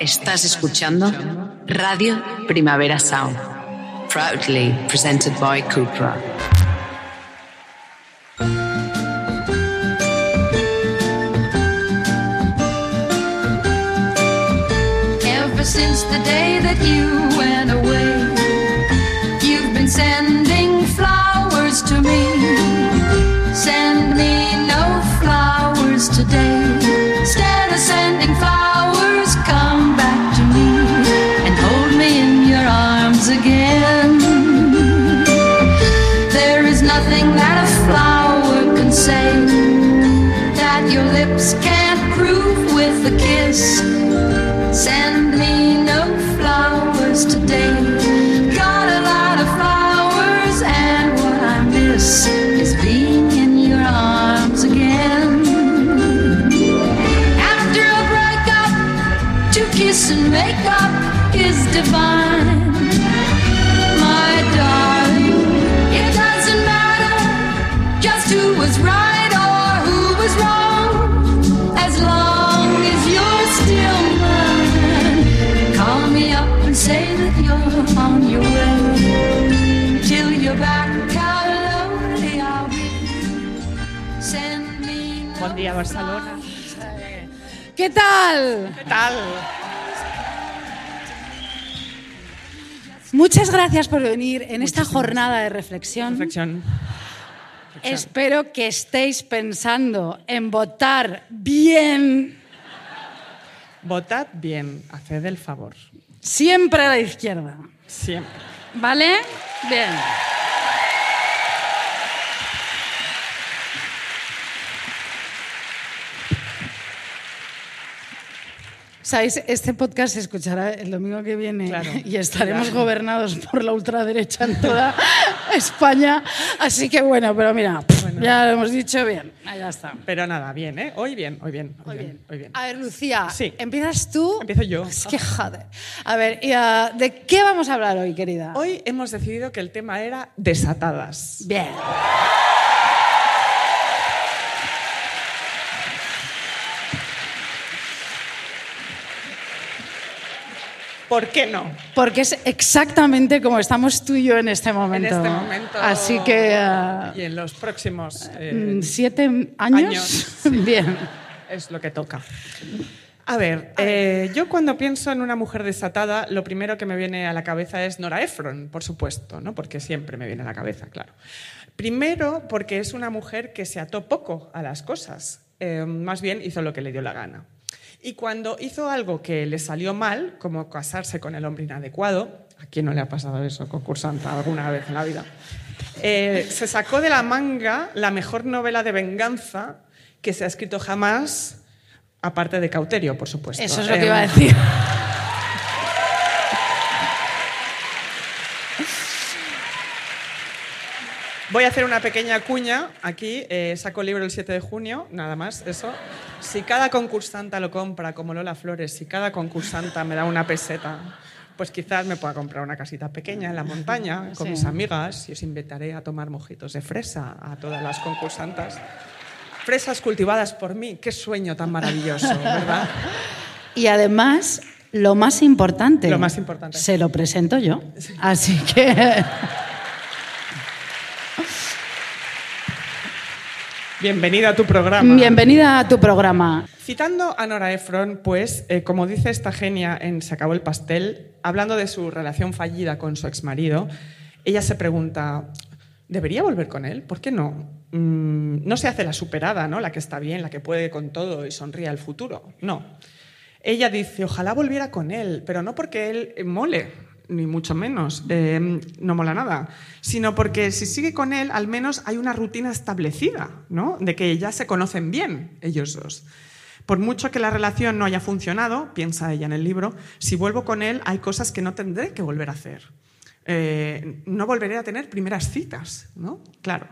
Estás escuchando Radio Primavera Sound, proudly presented by Cupra. Ever since the day that you is divine. My darling, it doesn't matter just who was right or who was wrong, as long as you're still mine. Call me up and say that you're on your way. Till you're back, how lonely I'll be. Send me Buen día, Barcelona. ¿Qué tal? ¿Qué tal? Muchas gracias por venir en esta jornada de reflexión. Reflexión. Espero que estéis pensando en votar bien Votad bien, haced el favor. siempre a la izquierda. Siempre. ¿Vale? Bien. Sabéis, este podcast se escuchará el domingo que viene Claro. y estaremos Claro. gobernados por la ultraderecha en toda España. Así que bueno, pero mira, ya lo hemos dicho bien. Ah, Ya está. Pero nada, bien, ¿eh? Hoy bien, hoy bien, hoy, bien. bien. hoy bien. A ver, Lucía, Sí. ¿empiezas tú? Empiezo yo. Es que joder. A ver, y, ah, ¿de qué vamos a hablar hoy, querida? Hoy hemos decidido que el tema era desatadas. Bien. ¿Por qué no? Porque es exactamente como estamos tú y yo en este momento. En este momento. Así que. ah, Y en los próximos eh, mm, ¿Siete años? años, sí. Bien. es lo que toca. A ver, eh, yo cuando pienso en una mujer desatada, lo primero que me viene a la cabeza es Nora Ephron, por supuesto, ¿no? porque siempre me viene a la cabeza, claro. Primero, porque es una mujer que se ató poco a las cosas, eh, más bien hizo lo que le dio la gana. Y cuando hizo algo que le salió mal, como casarse con el hombre inadecuado, ¿a quién no le ha pasado eso, concursanta, alguna vez en la vida? Eh, se sacó de la manga la mejor novela de venganza que se ha escrito jamás, aparte de Cauterio, por supuesto. Eso es lo Eh, que iba a decir. Voy a hacer una pequeña cuña aquí. eh, saco el libro el 7 de junio, nada más, eso. Si cada concursanta lo compra como Lola Flores, si cada concursanta me da una peseta, pues quizás me pueda comprar una casita pequeña en la montaña con Sí. mis amigas y os invitaré a tomar mojitos de fresa a todas las concursantas. Fresas cultivadas por mí, qué sueño tan maravilloso, ¿verdad? Y además, lo más importante. Lo más importante. Se lo presento yo. Así que. Bienvenida a tu programa. Bienvenida a tu programa. Citando a Nora Ephron, pues, eh, como dice esta genia en Se acabó el pastel, hablando de su relación fallida con su exmarido, ella se pregunta, ¿debería volver con él? ¿Por qué no? Mm, no se hace la superada, ¿no? La que está bien, la que puede con todo y sonríe al futuro. No. Ella dice, ojalá volviera con él, pero no porque él mole, ni mucho menos, eh, no mola nada, sino porque si sigue con él, al menos hay una rutina establecida, ¿no? De que ya se conocen bien ellos dos. Por mucho que la relación no haya funcionado, piensa ella en el libro, si vuelvo con él hay cosas que no tendré que volver a hacer. Eh, no volveré a tener primeras citas, ¿no? Claro.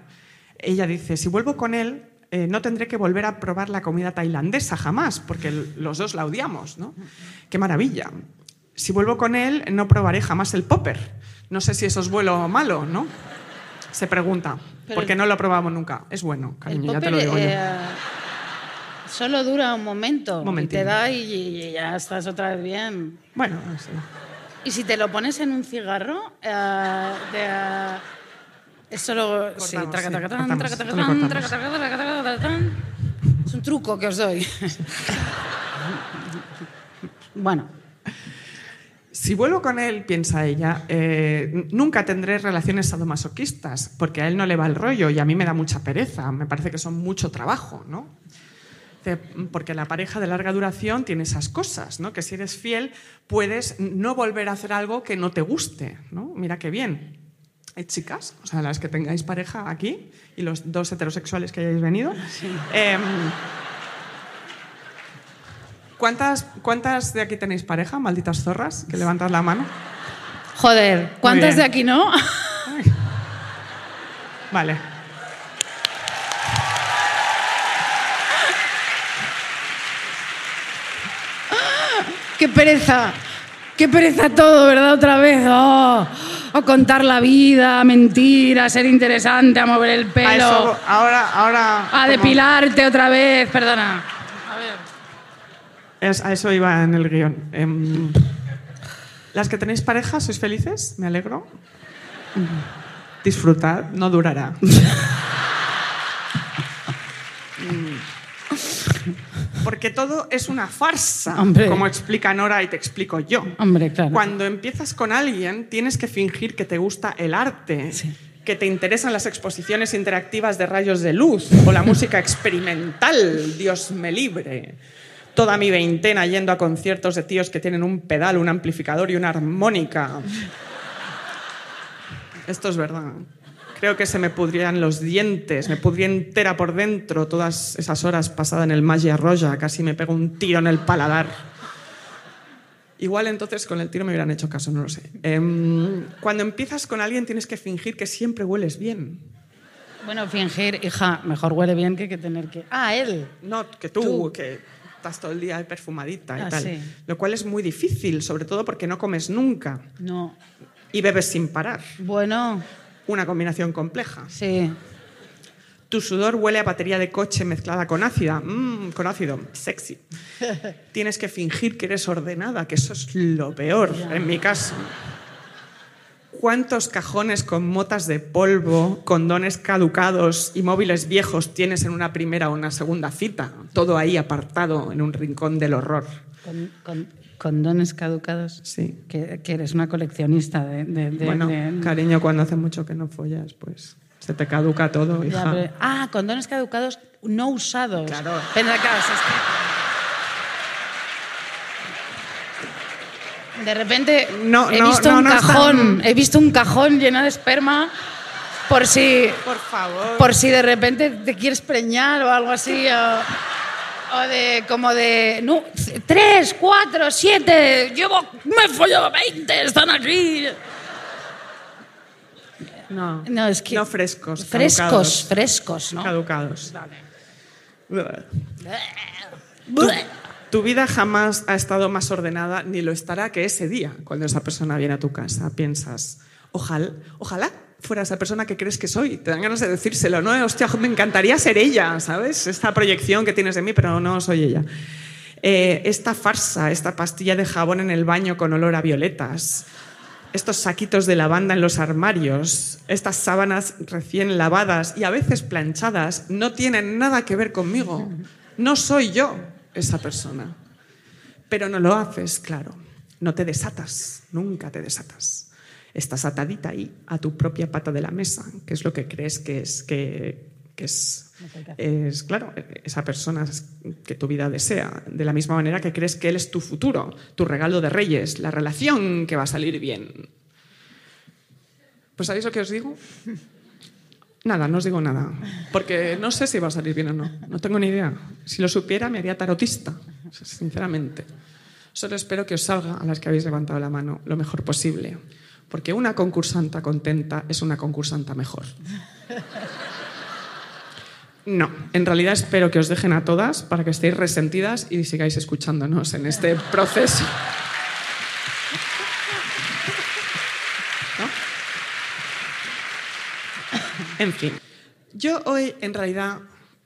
Ella dice, si vuelvo con él, eh, no tendré que volver a probar la comida tailandesa jamás, porque los dos la odiamos, ¿no? Qué maravilla. Si vuelvo con él, no probaré jamás el popper. No sé si eso es bueno o malo, ¿no? Se pregunta. Pero porque el- no lo probamos nunca. Es bueno, cariño, ya te lo popper, digo yo. eh, solo dura un momento. Y Momentino. te da y, y ya estás otra vez bien. Bueno, sí. Y si te lo pones en un cigarro, eh, de, es solo. Sí. Es un truco que os doy. bueno, Si vuelvo con él, piensa ella, eh, nunca tendré relaciones sadomasoquistas, porque a él no le va el rollo y a mí me da mucha pereza, me parece que son mucho trabajo, ¿no? Porque la pareja de larga duración tiene esas cosas, ¿no? Que si eres fiel puedes no volver a hacer algo que no te guste, ¿no? Mira qué bien. Hay chicas, o sea, las que tengáis pareja aquí y los dos heterosexuales que hayáis venido. em, ¿Cuántas, ¿Cuántas de aquí tenéis pareja, malditas zorras? Que levantas la mano. joder, ¿cuántas de aquí no? Vale. ¡Qué pereza! ¡Qué pereza todo, ¿verdad? Otra vez. ¡Oh! A contar la vida, a mentir, a ser interesante, a mover el pelo, A eso, ahora, ahora. a como- depilarte otra vez. Perdona. Es- a eso iba en el guion. Em, las que tenéis pareja, ¿sois felices? Me alegro. Disfrutad, no durará. Porque todo es una farsa, Hombre. como explica Nora y te explico yo. Hombre, claro. Cuando empiezas con alguien, tienes que fingir que te gusta el arte, que te interesan las exposiciones interactivas de rayos de luz o la música experimental, Dios me libre. Toda mi veintena yendo a conciertos de tíos que tienen un pedal, un amplificador y una armónica. Esto es verdad. Creo que se me pudrían los dientes, me pudría entera por dentro todas esas horas pasadas en el Magia Roja, casi me pego un tiro en el paladar. Igual entonces con el tiro me hubieran hecho caso, no lo sé. Em, cuando empiezas con alguien tienes que fingir que siempre hueles bien. Bueno, fingir, hija, mejor huele bien que, que tener que. Ah, él. No, que tú, Tú. que estás todo el día perfumadita y Ah, tal. sí. Lo cual es muy difícil, sobre todo porque no comes nunca No. y bebes sin parar. Bueno, Una combinación compleja. sí. Tu sudor huele a batería de coche mezclada con ácida. Mm, con ácido. Sexy. Tienes que fingir que eres ordenada, que eso es lo peor, en mi caso. ¿Cuántos cajones con motas de polvo, condones caducados y móviles viejos tienes en una primera o una segunda cita? Todo ahí apartado en un rincón del horror. Con, con- condones caducados. Sí. Que, que eres una coleccionista de. de- de- bueno, de- cariño, cuando hace mucho que no follas, pues se te caduca todo, Ya, hija. pero- ah, condones caducados no usados. Claro. Pero, claro, es que- De repente No, he no, visto no, un cajón, he visto un cajón lleno de esperma por si Por favor. por si de repente te quieres preñar o algo así o, o de como de no, tres, cuatro, siete, llevo me he follado 20, están aquí. No, No, es que no frescos. frescos, caducados. frescos, ¿no? Caducados. Tu vida jamás ha estado más ordenada ni lo estará que ese día, cuando esa persona viene a tu casa. Piensas, ojalá, ojalá fuera esa persona que crees que soy. Te dan ganas de decírselo, ¿no? Hostia, me encantaría ser ella, ¿sabes? Esta proyección que tienes de mí, pero no soy ella. Eh, esta farsa, esta pastilla de jabón en el baño con olor a violetas. estos saquitos de lavanda en los armarios, estas sábanas recién lavadas y a veces planchadas, no tienen nada que ver conmigo. No soy yo esa persona. Pero no lo haces, claro. No te desatas, nunca te desatas. Estás atadita ahí a tu propia pata de la mesa, que es lo que crees que es, que, que es, es, claro, esa persona que tu vida desea. De la misma manera que crees que él es tu futuro, tu regalo de reyes, la relación que va a salir bien. Pues ¿sabéis lo que os digo? Nada, no os digo nada. Porque no sé si va a salir bien o no. No tengo ni idea. Si lo supiera, me haría tarotista, sinceramente. Solo espero que os salga, a las que habéis levantado la mano, lo mejor posible. Porque una concursanta contenta es una concursanta mejor. No, en realidad espero que os dejen a todas para que estéis resentidas y sigáis escuchándonos en este proceso. En fin, yo hoy en realidad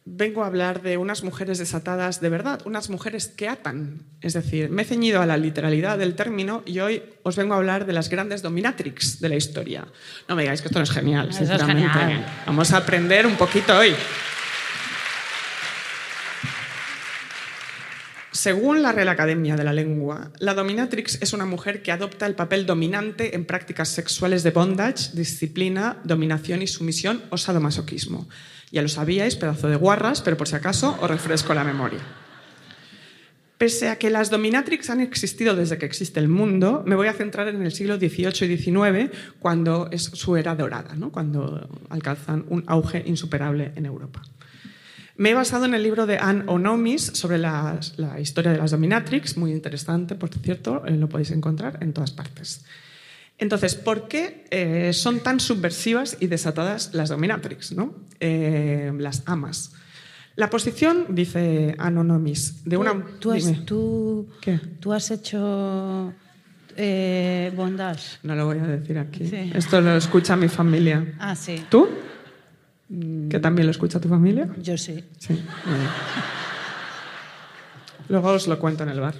vengo a hablar de unas mujeres desatadas de verdad, unas mujeres que atan. Es decir, me he ceñido a la literalidad del término y hoy os vengo a hablar de las grandes dominatrix de la historia. No me digáis que esto no es genial, Eso es sinceramente. genial. Vamos a aprender un poquito hoy. Según la Real Academia de la Lengua, la dominatrix es una mujer que adopta el papel dominante en prácticas sexuales de bondage, disciplina, dominación y sumisión o sadomasoquismo. Ya lo sabíais, pedazo de guarras, pero por si acaso os refresco la memoria. Pese a que las dominatrix han existido desde que existe el mundo, me voy a centrar en el siglo XVIII y XIX, cuando es su era dorada, ¿no? cuando alcanzan un auge insuperable en Europa. Me he basado en el libro de Anne Onomis sobre la historia de las dominatrix, muy interesante, por cierto, eh, lo podéis encontrar en todas partes. Entonces, ¿por qué eh, son tan subversivas y desatadas las dominatrix, ¿no? Eh, las amas? La posición, dice Anne Onomis, de una... ¿Tú, has, tú, has hecho eh, bondage. No lo voy a decir aquí. Sí. Esto lo escucha mi familia. Ah, sí. ¿Tú? ¿Que también lo escucha tu familia? Yo sí. Luego os lo cuento en el bar.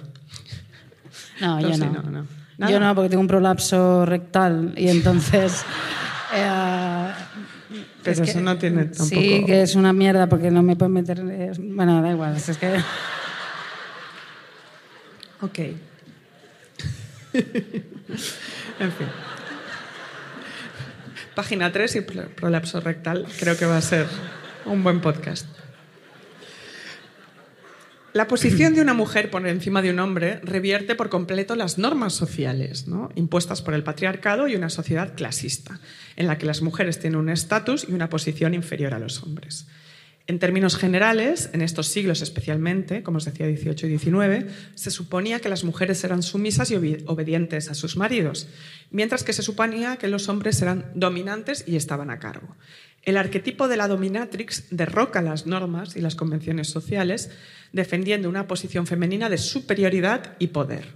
No, Pero yo sí, no. no, no. Nada. Yo no, porque tengo un prolapso rectal y entonces... eh, Pero es eso no tiene tampoco... Sí, que es una mierda porque no me pueden meter... Bueno, da igual, es que... Ok. en fin. Página 3 y pro- prolapso rectal. Creo que va a ser un buen podcast. La posición de una mujer por encima de un hombre revierte por completo las normas sociales, impuestas por el patriarcado y una sociedad clasista, en la que las mujeres tienen un estatus y una posición inferior a los hombres. En términos generales, en estos siglos especialmente, como os decía 18 y 19, se suponía que las mujeres eran sumisas y obe- obedientes a sus maridos, mientras que se suponía que los hombres eran dominantes y estaban a cargo. El arquetipo de la dominatrix derroca las normas y las convenciones sociales, defendiendo una posición femenina de superioridad y poder.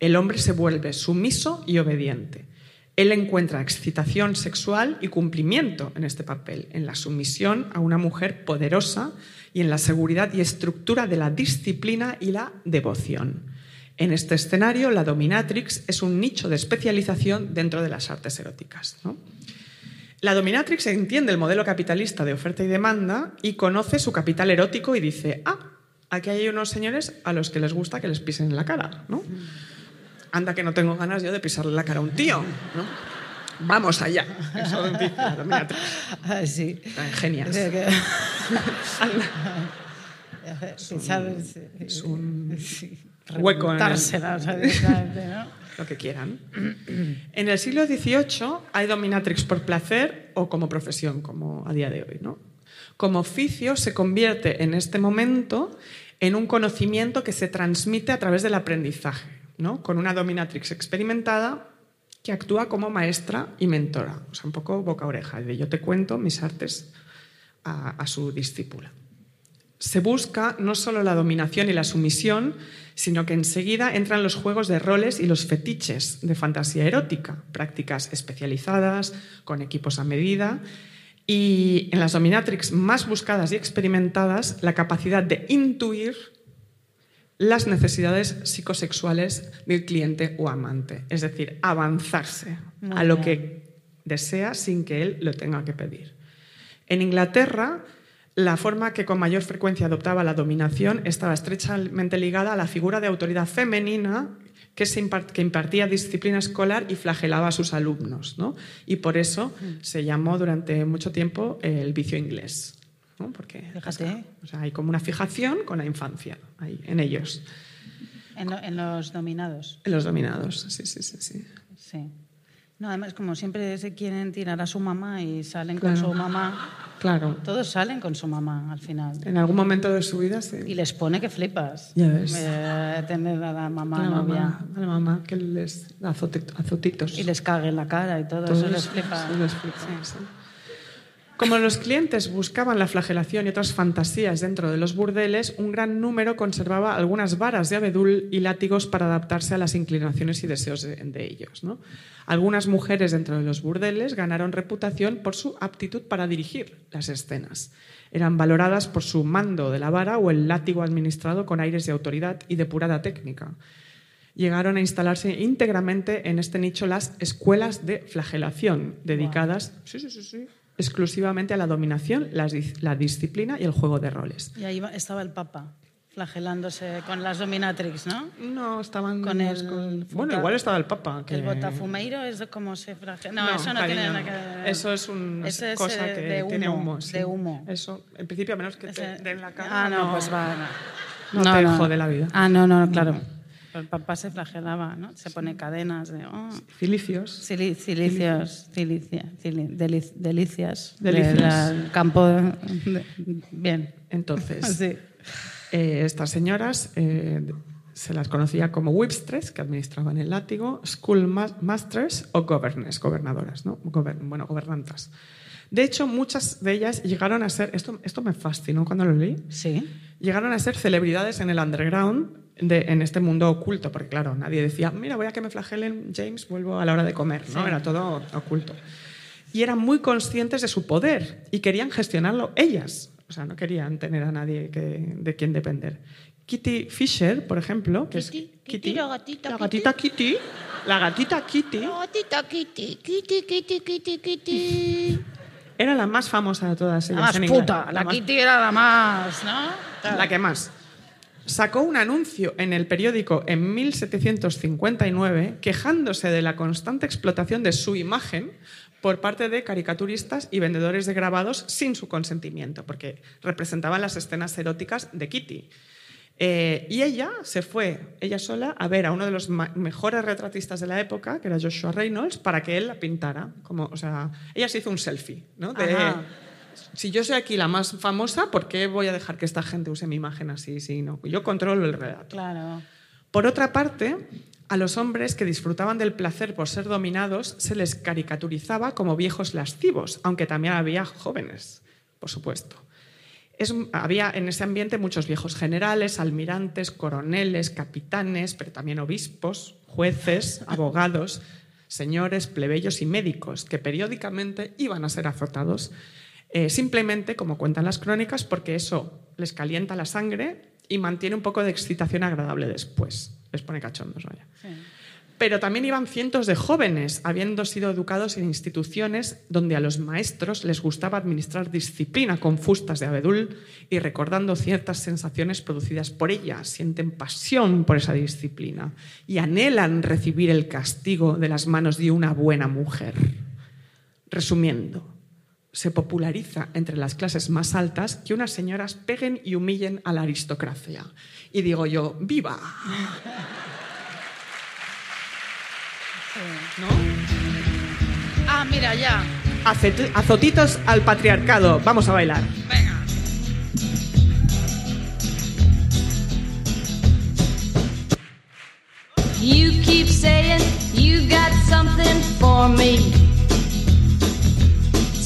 El hombre se vuelve sumiso y obediente. Él encuentra excitación sexual y cumplimiento en este papel, en la sumisión a una mujer poderosa y en la seguridad y estructura de la disciplina y la devoción. En este escenario, la dominatrix es un nicho de especialización dentro de las artes eróticas. La dominatrix entiende el modelo capitalista de oferta y demanda y conoce su capital erótico y dice, ah, aquí hay unos señores a los que les gusta que les pisen en la cara. Anda que no tengo ganas yo de pisarle la cara a un tío, ¿no? Vamos allá. Eso dice la dominatrix. Sí. Tan genias. Que-. Pisar, sí. es un hueco en el- ¿no? lo que quieran. En el siglo XVIII hay dominatrix por placer o como profesión, como a día de hoy. ¿no? Como oficio se convierte en este momento en un conocimiento que se transmite a través del aprendizaje, ¿no? con una dominatrix experimentada que actúa como maestra y mentora, o un poco boca-oreja, de yo te cuento mis artes a, a su discípula se busca no solo la dominación y la sumisión, sino que enseguida entran los juegos de roles y los fetiches de fantasía erótica, prácticas especializadas, con equipos a medida. Y en las dominatrix más buscadas y experimentadas, la capacidad de intuir las necesidades psicosexuales del cliente o amante, es decir, avanzarse Muy a lo bien. que desea sin que él lo tenga que pedir. En Inglaterra, la forma que con mayor frecuencia adoptaba la dominación estaba estrechamente ligada a la figura de autoridad femenina que, se impart- que impartía disciplina escolar y flagelaba a sus alumnos. ¿no? Y por eso se llamó durante mucho tiempo el vicio inglés. ¿no? Porque Fíjate. o sea, hay como una fijación con la infancia ahí, en ellos, En, lo- en los dominados. en los dominados. Sí, sí, sí. sí. Sí. No, además, como siempre se quieren tirar a su mamá y salen Claro. con su mamá. Claro. Todos salen con su mamá al final. En algún momento de su vida, sí. Y les pone que flipas. Ya ves. Eh, tener a la mamá la novia. mamá, a la mamá que les azotitos. Y les cague en la cara y todo. Todo eso les flipa. eso les flipa, sí. Como los clientes buscaban la flagelación y otras fantasías dentro de los burdeles, un gran número conservaba algunas varas de abedul y látigos para adaptarse a las inclinaciones y deseos de, de ellos. ¿no? Algunas mujeres dentro de los burdeles ganaron reputación por su aptitud para dirigir las escenas. Eran valoradas por su mando de la vara o el látigo administrado con aires de autoridad y depurada técnica llegaron a instalarse íntegramente en este nicho las escuelas de flagelación, dedicadas sí, sí, sí, sí, exclusivamente a la dominación, la, la disciplina y el juego de roles. Y ahí estaba el Papa, flagelándose con las dominatrix, ¿no? No, estaban Con el con- Bueno, igual estaba el Papa. Que... El botafumeiro es de cómo se flagela. No, No, eso no cariño, tiene nada que ver. Eso es una es, cosa eh, que de humo, tiene humo. sí. De humo. Eso, en principio, a menos que te Ese- den la cara. Ah, no, pues va. no te jode la vida. Ah, no, no, claro. El papá se flagelaba, ¿no? Se pone cadenas de... oh, Cilicios. cili- cilicios, cili- delicias. Delicias. Del campo... de- bien. Entonces, Sí. eh, estas señoras eh, se las conocía como whipstres, que administraban el látigo, school ma- masters o governors, gobernadoras, ¿no? Gober- bueno, gobernantas. De hecho, muchas de ellas llegaron a ser, esto, esto me fascinó cuando lo leí, Sí. llegaron a ser celebridades en el underground, de- en este mundo oculto, porque claro, nadie decía, mira, voy a que me flagelen James, vuelvo a la hora de comer, ¿no? Era todo oculto. Y eran muy conscientes de su poder y querían gestionarlo ellas, o sea, no querían tener a nadie que- de quien depender. Kitty Fisher, por ejemplo, que Kitty, es Kitty, la gatita la gatita Kitty, la gatita Kitty, Gatita Kitty, Kitty, Kitty, Kitty, Kitty. era la más famosa de todas La ellas. más en puta. Inglaterra. La más Kitty era la más, ¿no? La que más. Sacó un anuncio en el periódico en 1759 quejándose de la constante explotación de su imagen por parte de caricaturistas y vendedores de grabados sin su consentimiento, porque representaban las escenas eróticas de Kitty. Eh, y ella se fue, ella sola, a ver a uno de los mejores retratistas de la época, que era Joshua Reynolds, para que él la pintara. Como, o sea, ella se hizo un selfie, ¿no? De. Si yo soy aquí la más famosa, ¿por qué voy a dejar que esta gente use mi imagen así? Si no, yo controlo el relato. Claro. Por otra parte, a los hombres que disfrutaban del placer por ser dominados se les caricaturizaba como viejos lascivos, aunque también había jóvenes, por supuesto. Es- había en ese ambiente muchos viejos generales, almirantes, coroneles, capitanes, pero también obispos, jueces, abogados, señores, plebeyos y médicos que periódicamente iban a ser azotados, eh, simplemente, como cuentan las crónicas, porque eso les calienta la sangre y mantiene un poco de excitación agradable después. Les pone cachondos, vaya. Pero también iban cientos de jóvenes, habiendo sido educados en instituciones donde a los maestros les gustaba administrar disciplina con fustas de abedul y recordando ciertas sensaciones producidas por ella, sienten pasión por esa disciplina y anhelan recibir el castigo de las manos de una buena mujer. Resumiendo, se populariza entre las clases más altas que unas señoras peguen y humillen a la aristocracia. Y digo yo, ¡viva! ¿No? Ah, mira, ya. Acet- Azotitos al patriarcado. Vamos a bailar. Venga. You keep saying you got something for me.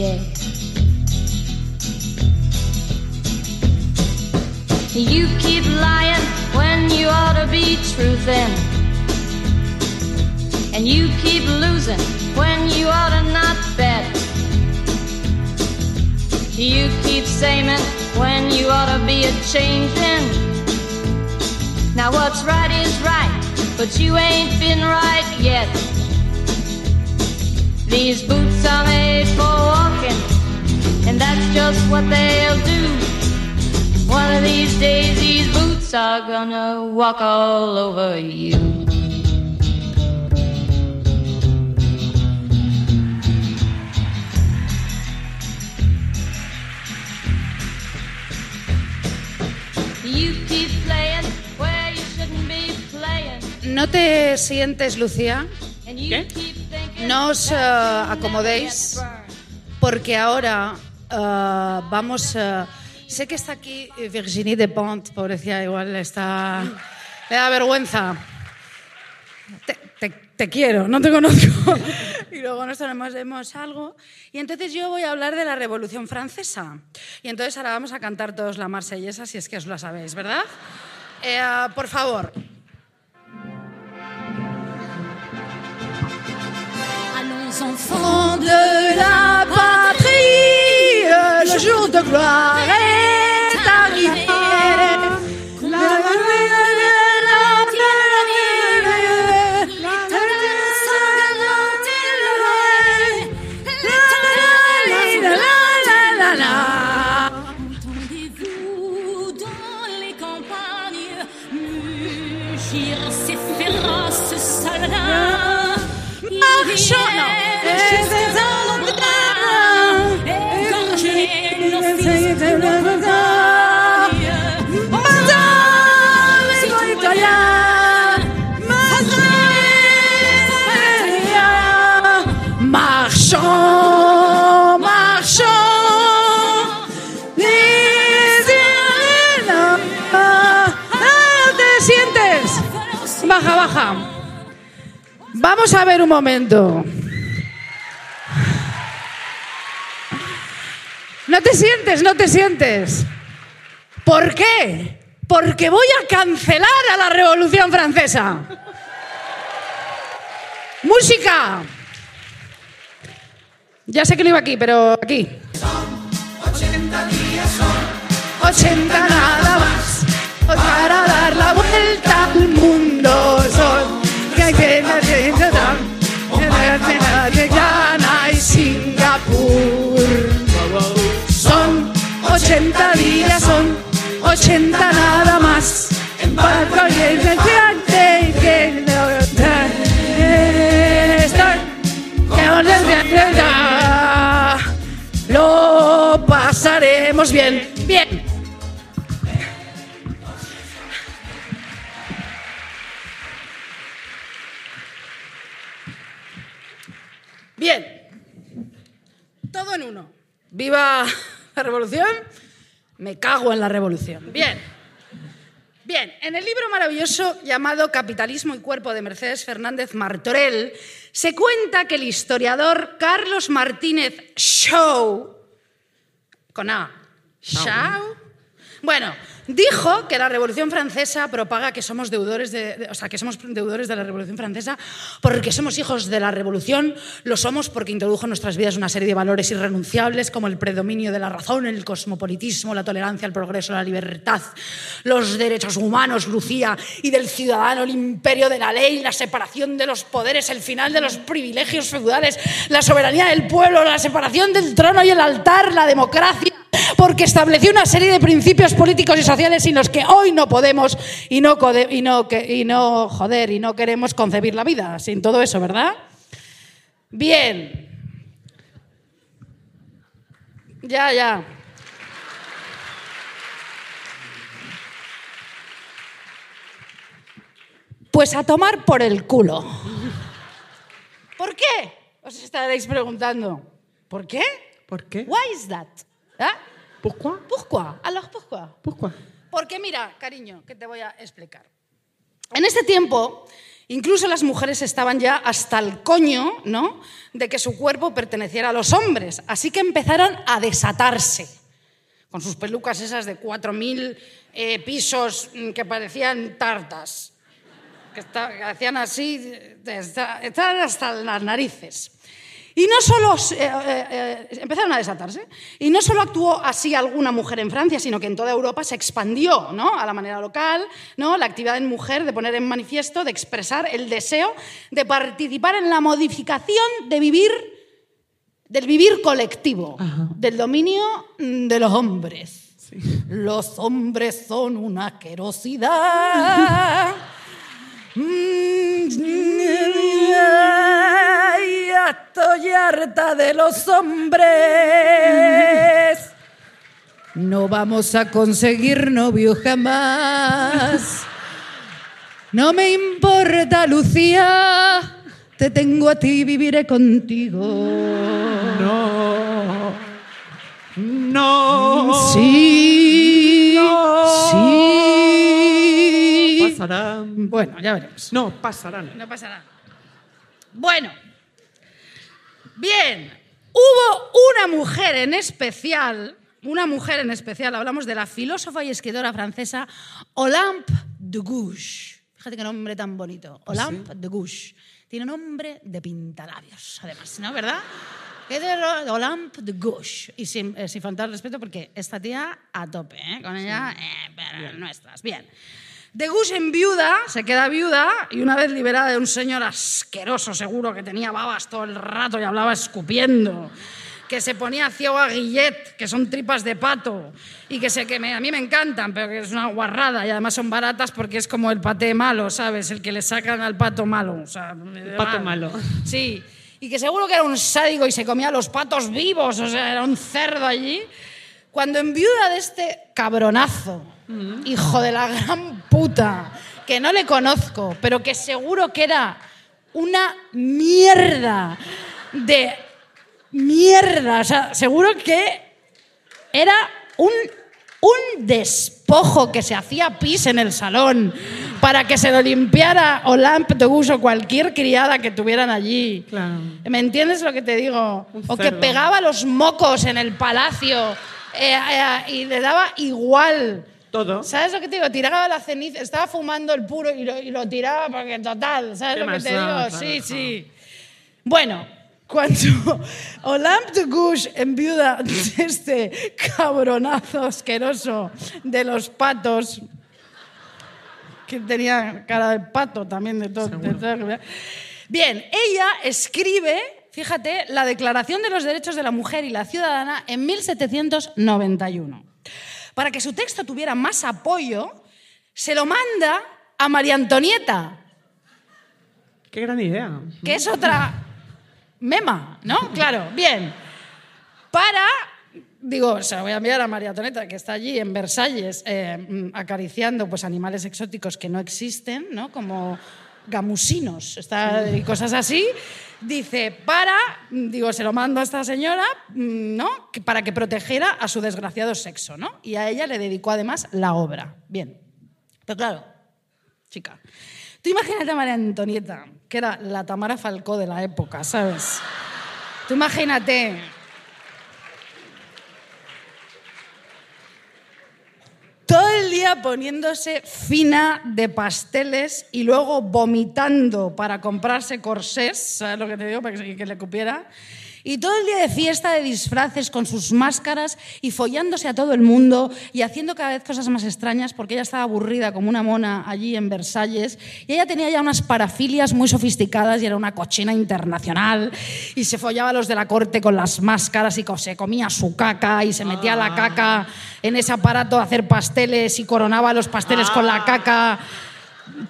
Yeah. You keep lying when you ought to be truthing. And you keep losing when you ought to not bet. You keep saying when you ought to be a changing. Now what's right is right, but you ain't been right yet. These boots are made for walking, and that's just what they'll do. One of these days, these boots are gonna walk all over you. You keep playing where you shouldn't be playing. ¿No te sientes, Lucía? ¿Qué? No os eh, acomodéis porque ahora eh, vamos... eh, sé que está aquí Virginie de Pont, pobrecilla, igual está... Le da vergüenza. Te, te- te quiero, no te conozco. y luego nos tomamos algo. Y entonces yo voy a hablar de la Revolución Francesa. Y entonces ahora vamos a cantar todos la marsellesa, si es que os la sabéis, ¿verdad? Eh, por favor. Enfants de la patrie, le jour de gloire Vamos a ver un momento. No te sientes, no te sientes. ¿Por qué? Porque voy a cancelar a la Revolución Francesa. Música. Ya sé que no iba aquí, pero aquí. 80 nada más para dar la vuelta al mundo 80 días son 80 nada más para que que que lo pasaremos bien bien Bien. Todo en uno. ¿Viva la revolución? Me cago en la revolución. Bien. Bien, en el libro maravilloso llamado Capitalismo y Cuerpo de Mercedes Fernández Martorell, se cuenta que el historiador Carlos Martínez Shaw, con A, Shaw, bueno, dijo que la Revolución Francesa propaga que somos deudores de, o sea, que somos deudores de la Revolución Francesa porque somos hijos de la Revolución, lo somos porque introdujo en nuestras vidas una serie de valores irrenunciables como el predominio de la razón, el cosmopolitismo, la tolerancia al progreso, la libertad, los derechos humanos, Lucía, y del ciudadano, el imperio de la ley, la separación de los poderes, el final de los privilegios feudales, la soberanía del pueblo, la separación del trono y el altar, la democracia, porque estableció una serie de principios políticos y sociales sin los que hoy no podemos y no, y no joder, y no queremos concebir la vida sin todo eso, ¿verdad? Bien. Ya, ya. Pues a tomar por el culo. ¿Por qué? Os estaréis preguntando. ¿Por qué? ¿Por qué? Why is that? ¿Ah? Pourquoi? Pourquoi? Alors pourquoi? Pourquoi? Porque mira, cariño, que te voy a explicar. En este tiempo, incluso las mujeres estaban ya hasta el coño, ¿no? De que su cuerpo perteneciera a los hombres. Así que empezaron a desatarse. Con sus pelucas esas de 4.000 eh, pisos mm, que parecían tartas. Que, esta- que hacían así, estaban hasta las narices. Y no solo eh, eh, eh, empezaron a desatarse. Y no solo actuó así alguna mujer en Francia, sino que en toda Europa se expandió, ¿no? A la manera local, ¿no? La actividad en mujer de poner en manifiesto, de expresar el deseo de participar en la modificación de vivir, del vivir colectivo, del dominio de los hombres. Los hombres son una asquerosidad. Ya estoy harta de los hombres. No vamos a conseguir novio jamás. No me importa, Lucía. Te tengo a ti, viviré contigo. No. No. Sí. Sí. Pasará. Bueno, ya veremos. No, pasarán. No pasa nada. Bueno. Bien. Hubo una mujer en especial, una mujer en especial, hablamos de la filósofa y escritora francesa Olympe de Gouges. Fíjate qué nombre tan bonito. Olympe de Gouges. Tiene nombre de pintalabios, además, ¿no? ¿Verdad? Olympe de Gouges. Y sin, eh, sin faltar respeto, porque esta tía a tope, ¿eh? Con ella, eh, pero nuestras. Bien. De Gouges en viuda, se queda viuda y una vez liberada de un señor asqueroso, seguro que tenía babas todo el rato y hablaba escupiendo, que se ponía ciego a guillet, que son tripas de pato y que, sé que me- a mí me encantan, pero que es una guarrada y además son baratas porque es como el paté malo, ¿sabes? El que le sacan al pato malo. O sea, pato malo. Sí, y que seguro que era un sádico y se comía los patos vivos, o sea, era un cerdo allí. Cuando en viuda de este cabronazo, hijo de la gran puta, que no le conozco, pero que seguro que era una mierda de mierda, o sea, seguro que era un, un despojo que se hacía pis en el salón para que se lo limpiara Olympe de Gouges o cualquier criada que tuvieran allí. Claro. ¿Me entiendes lo que te digo? Un O que pegaba los mocos en el palacio eh, eh, y le daba igual. Todo. ¿Sabes lo que te digo? Tiraba la ceniza, estaba fumando el puro y lo, y lo tiraba porque total, ¿sabes ¿Qué lo que te digo? Claro, sí, sí. Bueno, cuando de Gouges enviuda de este cabronazo asqueroso de los patos, que tenía cara de pato también de todo. de todo- Bien, ella escribe, fíjate, la Declaración de los Derechos de la Mujer y la Ciudadana en 1791. Para que su texto tuviera más apoyo, se lo manda a María Antonieta, Qué gran idea. que es otra mema, ¿no? Claro, bien. Para, digo, se lo voy a enviar a María Antonieta, que está allí en Versalles eh, mm, acariciando pues, animales exóticos que no existen, ¿no? Como gamusinos está, y cosas así. Dice, para, digo, se lo mando a esta señora, mm, ¿no? Para que protegiera a su desgraciado sexo, ¿no? Y a ella le dedicó además la obra. Bien. Pero claro, chica. Tú imagínate a María Antonieta, que era la Tamara Falcó de la época, ¿sabes? Tú imagínate. Todo el día poniéndose fina de pasteles y luego vomitando para comprarse corsés, ¿sabes lo que te digo? Para que, le cupiera. Y todo el día de fiesta, de disfraces, con sus máscaras y follándose a todo el mundo y haciendo cada vez cosas más extrañas porque ella estaba aburrida como una mona allí en Versalles y ella tenía ya unas parafilias muy sofisticadas y era una cochina internacional y se follaba a los de la corte con las máscaras y se comía su caca y se metía la caca en ese aparato a hacer pasteles y coronaba los pasteles con la caca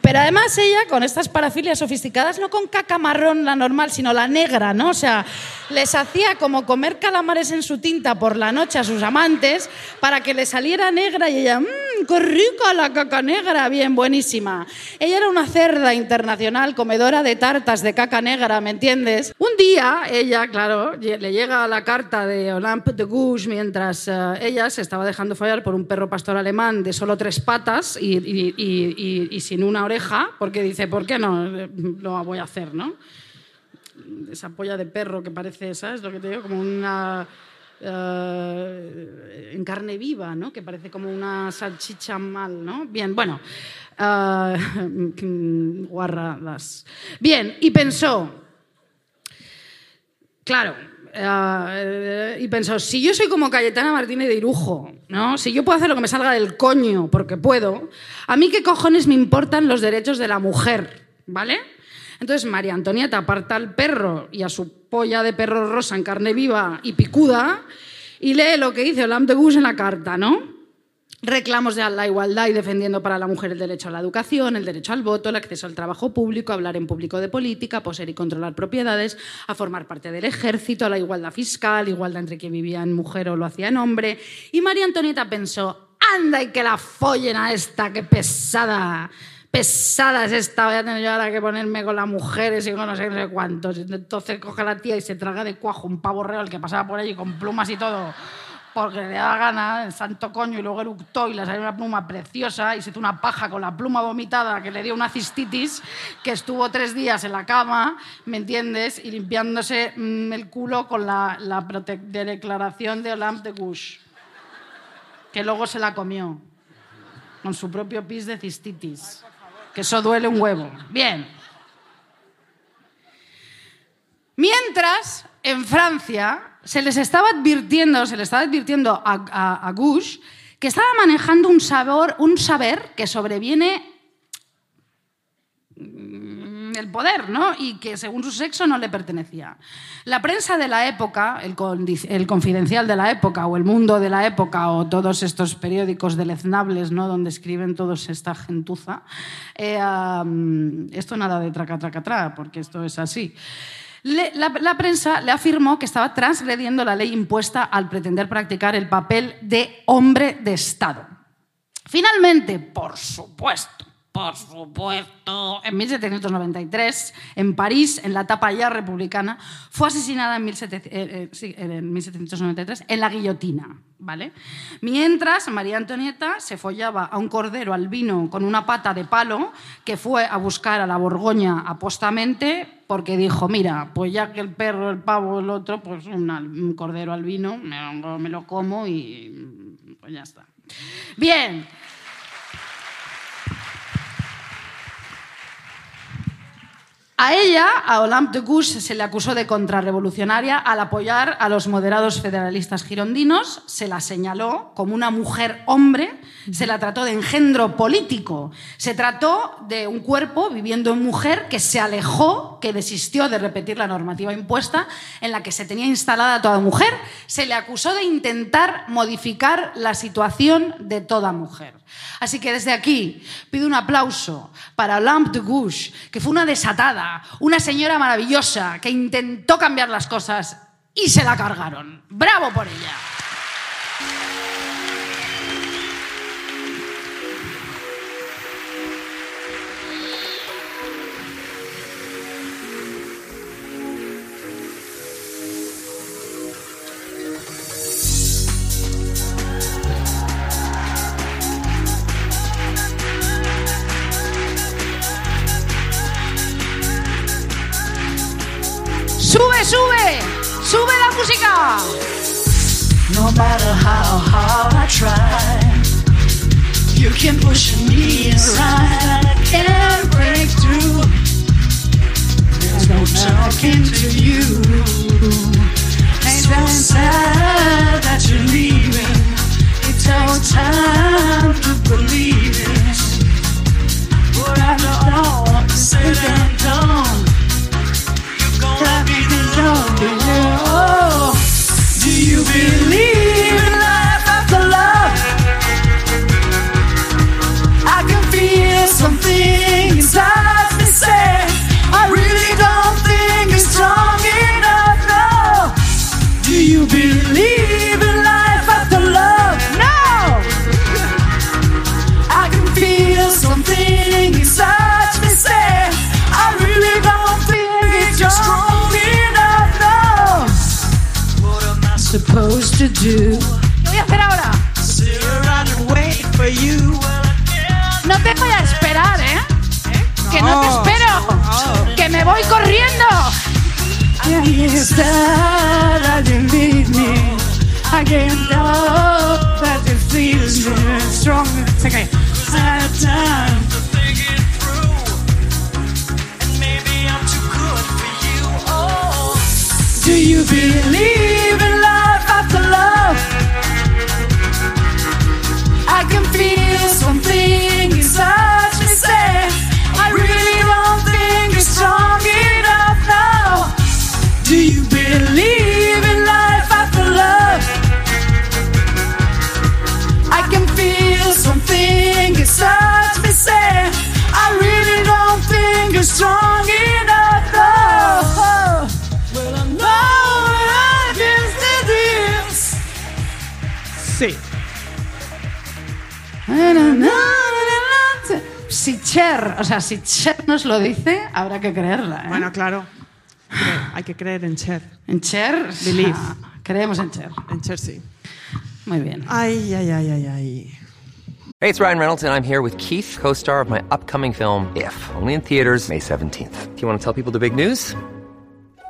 Pero además ella, con estas parafilias sofisticadas, no con caca marrón la normal, sino la negra, ¿no? O sea, les hacía como comer calamares en su tinta por la noche a sus amantes para que le saliera negra y ella, mmm, qué rica la caca negra, bien, buenísima. Ella era una cerda internacional, comedora de tartas de caca negra, ¿me entiendes? Un día, ella, claro, le llega la carta de Olympe de Gouges mientras eh, ella se estaba dejando follar por un perro pastor alemán de solo tres patas y- y- y- y sin una oreja, porque dice, ¿por qué no? Lo voy a hacer, ¿no? esa polla de perro que parece, ¿sabes lo que te digo? Como una... eh, en carne viva, ¿no? Que parece como una salchicha mal, ¿no? Bien, bueno. ah, guarradas. Bien, y pensó, claro, eh, y pensó, si yo soy como Cayetana Martínez de Irujo, ¿no? Si yo puedo hacer lo que me salga del coño, porque puedo, a mí qué cojones me importan los derechos de la mujer, ¿vale? Entonces María Antonieta aparta al perro y a su polla de perro rosa en carne viva y picuda y lee lo que dice Olympe de Gouges en la carta, ¿no? Reclamos de la igualdad y defendiendo para la mujer el derecho a la educación, el derecho al voto, el acceso al trabajo público, hablar en público de política, a poseer y controlar propiedades, a formar parte del ejército, a la igualdad fiscal, igualdad entre quien vivía en mujer o lo hacía en hombre. Y María Antonieta pensó, anda y que la follen a esta, qué pesada. Pesada es esta, voy a tener yo ahora que ponerme con las mujeres y con no sé, no sé cuántos. Entonces coge a la tía y se traga de cuajo un pavo real que pasaba por allí con plumas y todo porque le daba gana, el santo coño, y luego eructó y le salió una pluma preciosa y se hizo una paja con la pluma vomitada que le dio una cistitis, que estuvo tres días en la cama, ¿me entiendes? Y limpiándose mm, el culo con la, la de declaración de Olympe de Gouges, que luego se la comió con su propio pis de cistitis, que eso duele un huevo. Bien. Mientras, en Francia, se les estaba advirtiendo, se le estaba advirtiendo a, Gouges que estaba manejando un, sabor, un saber que sobreviene mm, el poder, ¿no? Y que según su sexo no le pertenecía. La prensa de la época, el, confidencial de la época, o el mundo de la época, o todos estos periódicos deleznables, ¿no? Donde escriben todos esta gentuza, eh, esto nada de traca, traca, tra, porque esto es así. La, prensa le afirmó que estaba transgrediendo la ley impuesta al pretender practicar el papel de hombre de Estado. Finalmente, por supuesto, por supuesto, en 1793, en París, en la etapa ya republicana, fue asesinada en, 1700 eh, eh, en 1793 en la guillotina. ¿vale? Mientras María Antonieta se follaba a un cordero albino con una pata de palo que fue a buscar a la Borgoña apostamente porque dijo, mira, pues ya que el perro, el pavo, el otro, pues un cordero albino, me, lo- me lo como y pues ya está. Bien. A ella, a Olympe de Gouges, se le acusó de contrarrevolucionaria al apoyar a los moderados federalistas girondinos, se la señaló como una mujer hombre, se la trató de engendro político, se trató de un cuerpo viviendo en mujer que se alejó, que desistió de repetir la normativa impuesta en la que se tenía instalada toda mujer, se le acusó de intentar modificar la situación de toda mujer. Así que desde aquí pido un aplauso para Olympe de Gouges, que fue una desatada, una señora maravillosa que intentó cambiar las cosas y se la cargaron. ¡Bravo por ella! Cher, o sea, si Cher nos lo dice, habrá que creerla. ¿eh? Bueno, claro. Hay que creer en Cher. en Cher, Believe. ah, creemos en Cher. En Cher sí. Muy bien. Ay, ay, ay, ay, ay. Hey, it's Ryan Reynolds, and I'm here with Keith, co star of my upcoming film, If, only in theaters, May 17th. Do you want to tell people the big news?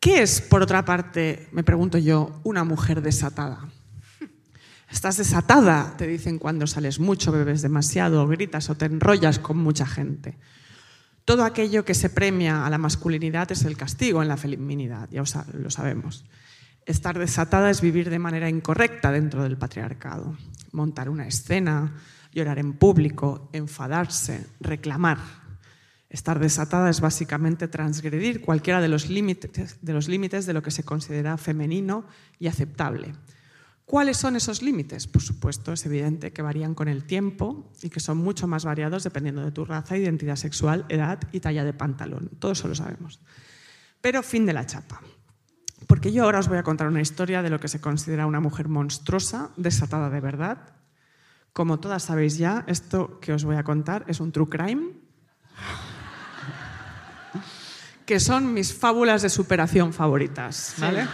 ¿Qué es, por otra parte, me pregunto yo, una mujer desatada? Estás desatada, te dicen cuando sales mucho, bebes demasiado, gritas o te enrollas con mucha gente. Todo aquello que se premia a la masculinidad es el castigo en la feminidad, ya lo sabemos. Estar desatada es vivir de manera incorrecta dentro del patriarcado. Montar una escena, llorar en público, enfadarse, reclamar. Estar desatada es básicamente transgredir cualquiera de los límites de, los límites de lo que se considera femenino y aceptable. ¿Cuáles son esos límites? Por supuesto, es evidente que varían con el tiempo y que son mucho más variados dependiendo de tu raza, identidad sexual, edad y talla de pantalón. Todo eso lo sabemos. Pero fin de la chapa. Porque yo ahora os voy a contar una historia de lo que se considera una mujer monstruosa, desatada de verdad. Como todas sabéis ya, esto que os voy a contar es un true crime que son mis fábulas de superación favoritas, ¿vale?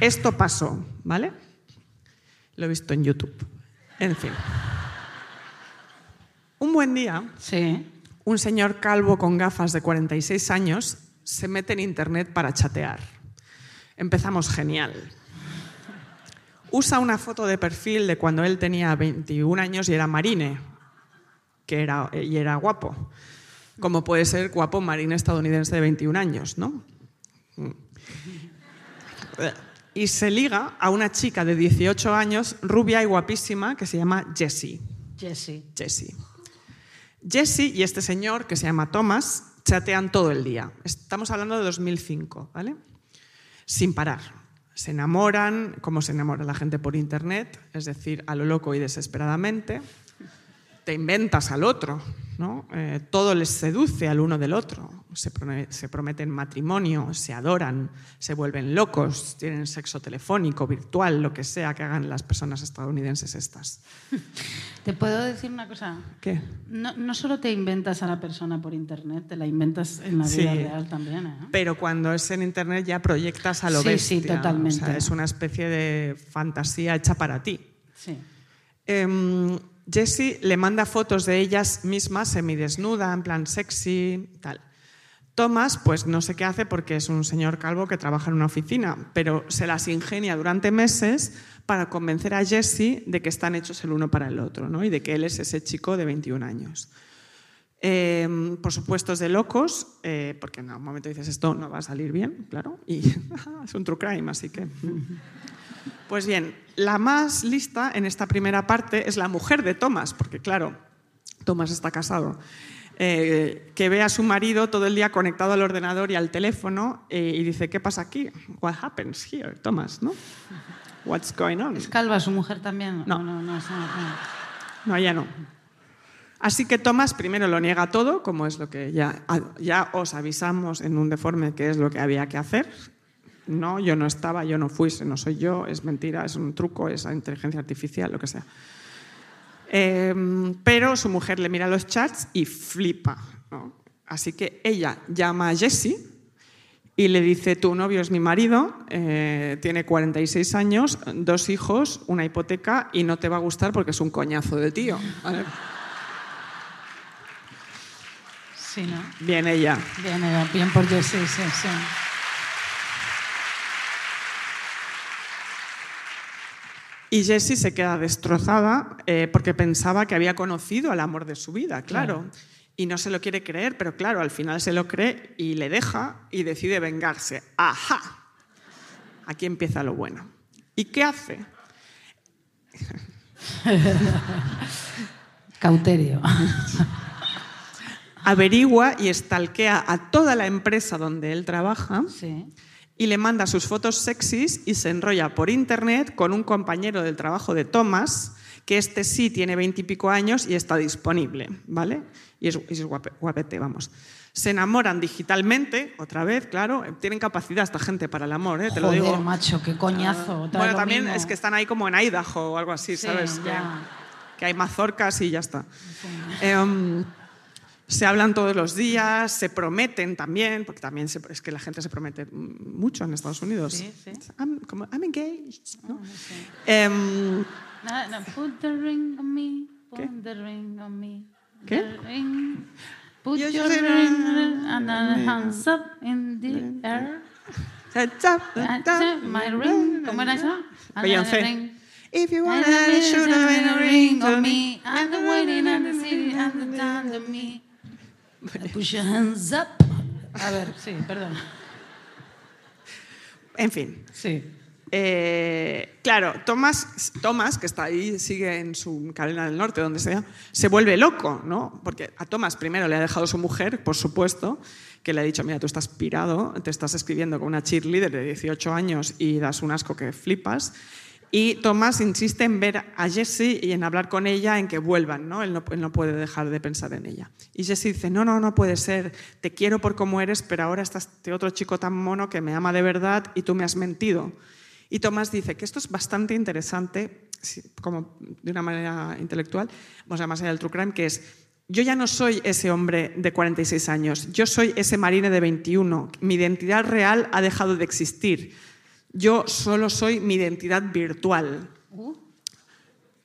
Esto pasó, ¿vale? Lo he visto en YouTube. En fin. Un buen día, Sí. un señor calvo con gafas de 46 años se mete en internet para chatear. Empezamos genial. Usa una foto de perfil de cuando él tenía 21 años y era marine, que era, y era guapo. Como puede ser guapo marine estadounidense de 21 años, ¿no? Y se liga a una chica de 18 años, rubia y guapísima, que se llama Jessie. Jessie. Jessie. Jessie y este señor, que se llama Thomas, chatean todo el día. Estamos hablando de 2005, ¿vale? Sin parar. Se enamoran, como se enamora la gente por internet, es decir, a lo loco y desesperadamente. Te inventas al otro, ¿no? Eh, todo les seduce al uno del otro. Se, prometen matrimonio, se adoran, se vuelven locos, tienen sexo telefónico, virtual, lo que sea que hagan las personas estadounidenses estas. ¿Te puedo decir una cosa? ¿Qué? No, no solo te inventas a la persona por internet, te la inventas en la Sí. vida real también. ¿eh? Pero cuando es en internet ya proyectas a lo Sí, bestia. sí, totalmente. O sea, es una especie de fantasía hecha para ti. Sí. Em, Jessie le manda fotos de ellas mismas semidesnuda, en plan sexy, tal. Thomas, pues no sé qué hace porque es un señor calvo que trabaja en una oficina, pero se las ingenia durante meses para convencer a Jessie de que están hechos el uno para el otro, ¿no? Y de que él es ese chico de 21 años. Eh, por supuesto es de locos, eh, porque en algún momento dices esto no va a salir bien, claro, y es un true crime, así que... Pues bien, la más lista en esta primera parte es la mujer de Thomas, porque claro, Thomas está casado, eh, que ve a su marido todo el día conectado al ordenador y al teléfono eh, y dice, ¿qué pasa aquí? What happens here, Thomas? ¿no? What's going on? ¿Es calva su mujer también? No. ¿O no, no, eso no, no. No, ya no. Así que Thomas primero lo niega todo, como es lo que ya, ya os avisamos en un deforme que es lo que había que hacer. No, yo no estaba, yo no fui, no soy yo, es mentira, es un truco, es inteligencia artificial, lo que sea. Eh, pero su mujer le mira los chats y flipa. ¿no? Así que ella llama a Jesse y le dice, tu novio es mi marido, eh, tiene 46 años, dos hijos, una hipoteca y no te va a gustar porque es un coñazo de tío. ¿vale? Sí, ¿no? Bien ella. Bien, bien por sí, sí. Y Jessie se queda destrozada eh, porque pensaba que había conocido al amor de su vida, claro. Y no se lo quiere creer, pero claro, al final se lo cree y le deja y decide vengarse. ¡Ajá! Aquí empieza lo bueno. ¿Y qué hace? Cauterio. Averigua y estalquea a toda la empresa donde él trabaja Sí. Y le manda sus fotos sexys y se enrolla por internet con un compañero del trabajo de Thomas, que este sí tiene veintipico años y está disponible, ¿vale? Y es, guapete, vamos. Se enamoran digitalmente, otra vez, claro, tienen capacidad esta gente para el amor, ¿eh? te lo digo. macho, qué coñazo. Bueno, también mismo. es que están ahí como en Idaho o algo así, Sí, ¿sabes? Que hay mazorcas y ya está. Em, se hablan todos los días, se prometen también, porque también se- es que la gente se promete mucho en Estados Unidos. Sí, sí. I'm, como, I'm engaged. ¿no? Em, No, no, put the ring on me, put ¿Qué? the ring on me. ¿Qué? the ring. Put Yo your sé- ring and then hands up in the air. My ring, ¿cómo era eso? Beyoncé. the ring. If you wanna the shoot a ring on me, and the waiting and the city and the time to me. Push your hands up. A ver, sí, perdón. En fin. Sí. Eh, claro, Thomas, Thomas, que está ahí, sigue en su Carolina del Norte, donde sea, se vuelve loco, ¿no? Porque a Thomas primero le ha dejado su mujer, por supuesto, que le ha dicho, mira, tú estás pirado, te estás escribiendo con una cheerleader de 18 años y das un asco que flipas. Y Thomas insiste en ver a Jessie y en hablar con ella, en que vuelvan, ¿no? Él, no? no puede dejar de pensar en ella. Y Jessie dice, no, no, no puede ser, te quiero por como eres, pero ahora está este otro chico tan mono que me ama de verdad y tú me has mentido. Y Tomás dice que esto es bastante interesante, como de una manera intelectual, o sea, más allá del true crime, que es, yo ya no soy ese hombre de 46 años, yo soy ese marine de 21, mi identidad real ha dejado de existir, yo solo soy mi identidad virtual.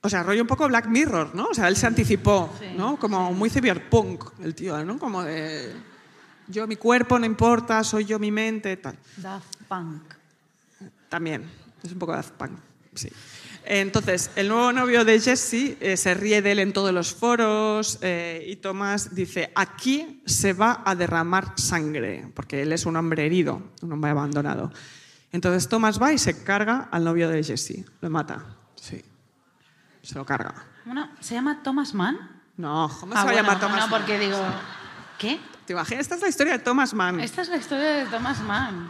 O sea, rollo un poco Black Mirror, ¿no? O sea, él se anticipó, ¿no? Como muy cyberpunk, el tío, ¿no? Como de, yo mi cuerpo no importa, soy yo mi mente, tal. Daft Punk. También, es un poco Daft Punk, sí. Entonces, el nuevo novio de Jesse eh, se ríe de él en todos los foros eh, y Tomás dice, aquí se va a derramar sangre, porque él es un hombre herido, un hombre abandonado. Entonces Tomás va y se carga al novio de Jesse, lo mata, sí, se lo carga. Bueno, ¿se llama Thomas Mann? No, ¿cómo Ah, se va a bueno, llamar Thomas No, Mann? porque digo, ¿qué? ¿Te imaginas? Esta es la historia de Thomas Mann. Esta es la historia de Thomas Mann.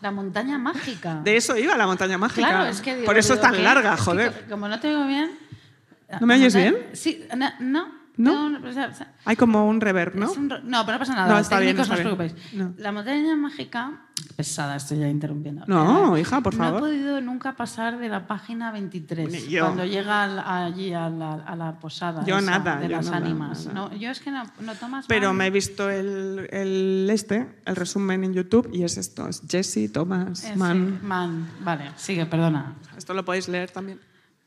La montaña mágica. De eso iba la montaña mágica. Claro, es que digo, Por eso es digo, tan ¿qué? larga, Es que joder. co- como no te oigo bien. ¿No me oyes bien? Sí, no. no. ¿No? No, no, o sea, o sea, Hay como un reverb, ¿no? es un no, pero no pasa nada. No, está bien, técnicos, está no os bien. preocupéis. No. La montaña mágica. Pesada, estoy ya interrumpiendo. No, Eh, hija, por No favor. he podido nunca pasar de la página 23 Ni yo. cuando llega al- allí a la, a la posada Yo esa nada, de yo las nada, ánimas. nada. No, yo es que no, no tomas Pero mal. me he visto el, el este, el resumen en YouTube y es esto, es Jesse Thomas Eh, Mann. Vale, sigue, perdona. Esto lo podéis leer también.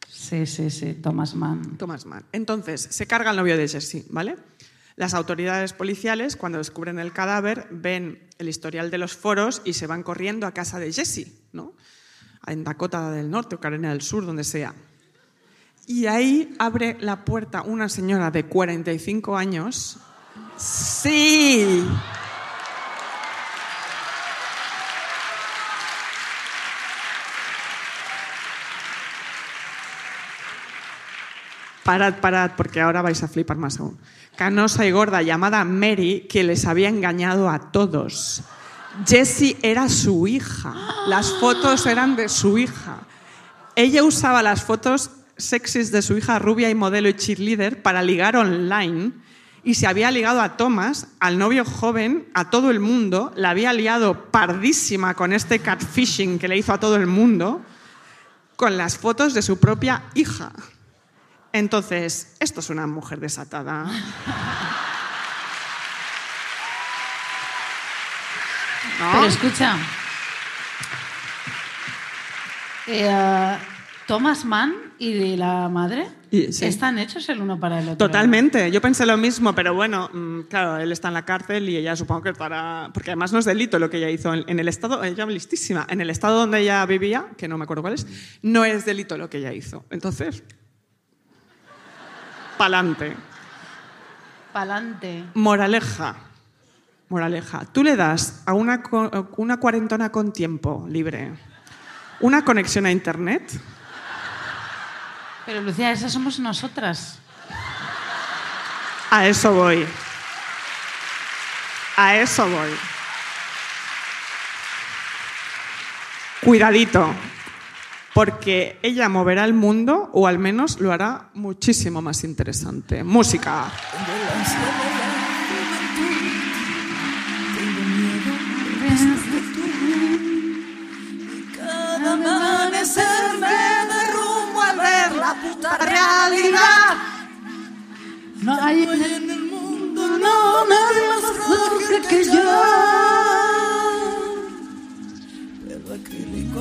Sí, sí, sí, Thomas Mann. Thomas Mann. Entonces, se carga el novio de Jesse, ¿vale? Las autoridades policiales, cuando descubren el cadáver, ven el historial de los foros y se van corriendo a casa de Jesse, ¿no? En Dakota del Norte o Carolina del Sur, donde sea. Y ahí abre la puerta una señora de 45 años. Sí. Parad, parad, porque ahora vais a flipar más aún. Canosa y gorda llamada Mary, que les había engañado a todos. Jessie era su hija. Las fotos eran de su hija. Ella usaba las fotos sexys de su hija rubia y modelo y cheerleader para ligar online y se había ligado a Thomas, al novio joven, a todo el mundo, la había liado pardísima con este catfishing que le hizo a todo el mundo, con las fotos de su propia hija. Entonces, esto es una mujer desatada. ¿No? Pero escucha. Eh, Thomas Mann y la madre sí. están hechos el uno para el otro. Totalmente, yo pensé lo mismo, pero bueno, mm, claro, él está en la cárcel y ella supongo que estará. Porque además no es delito lo que ella hizo. En, en el estado, ella listísima, en el estado donde ella vivía, que no me acuerdo cuál es, no es delito lo que ella hizo. Entonces, pa'lante. Pa'lante. Moraleja. Moraleja. Tú le das a una, una cuarentona con tiempo libre una conexión a internet. Pero Lucía, esas somos nosotras. A eso voy. A eso voy. Cuidadito, porque ella moverá el mundo o al menos lo hará muchísimo más interesante. Música. Puta realidad. No hay en el mundo, no, nadie más fuerte que yo.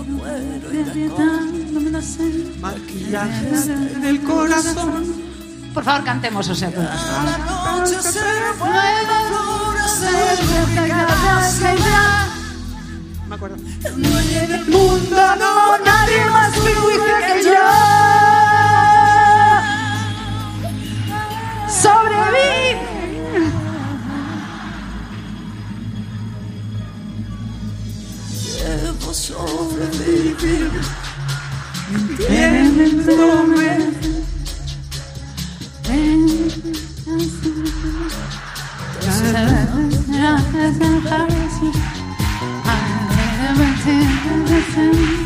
Cuero y tacón. Maquillajes del corazón. Por favor, cantemos, o sea, todas. La noche se ciudad. Me acuerdo. No hay en el mundo, no, nadie más fuerte que yo. Sobrevive. soul believing again in the moment. I never did listen.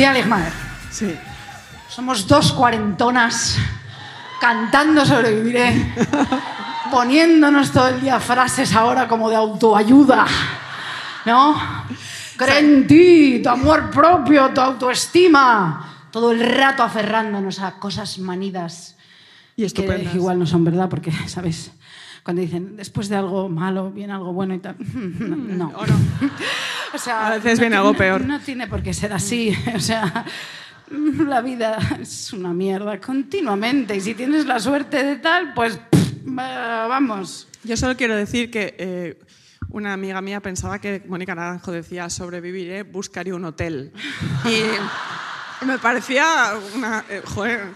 Lucía Ligmaer. Sí. Somos dos cuarentonas cantando sobreviviré, poniéndonos todo el día frases ahora como de autoayuda, ¿no? Cree en ti, tu amor propio, tu autoestima. Todo el rato aferrándonos a cosas manidas Y que igual no son verdad porque, ¿sabes? Cuando dicen, después de algo malo, viene algo bueno y tal. No. ¿O no? O sea, A veces no viene algo peor. No tiene por qué ser así. O sea, la vida es una mierda continuamente. Y si tienes la suerte de tal, pues pff, vamos. Yo solo quiero decir que eh, una amiga mía pensaba que Mónica Naranjo decía sobreviviré, buscaré un hotel. Y me parecía una... eh, joder,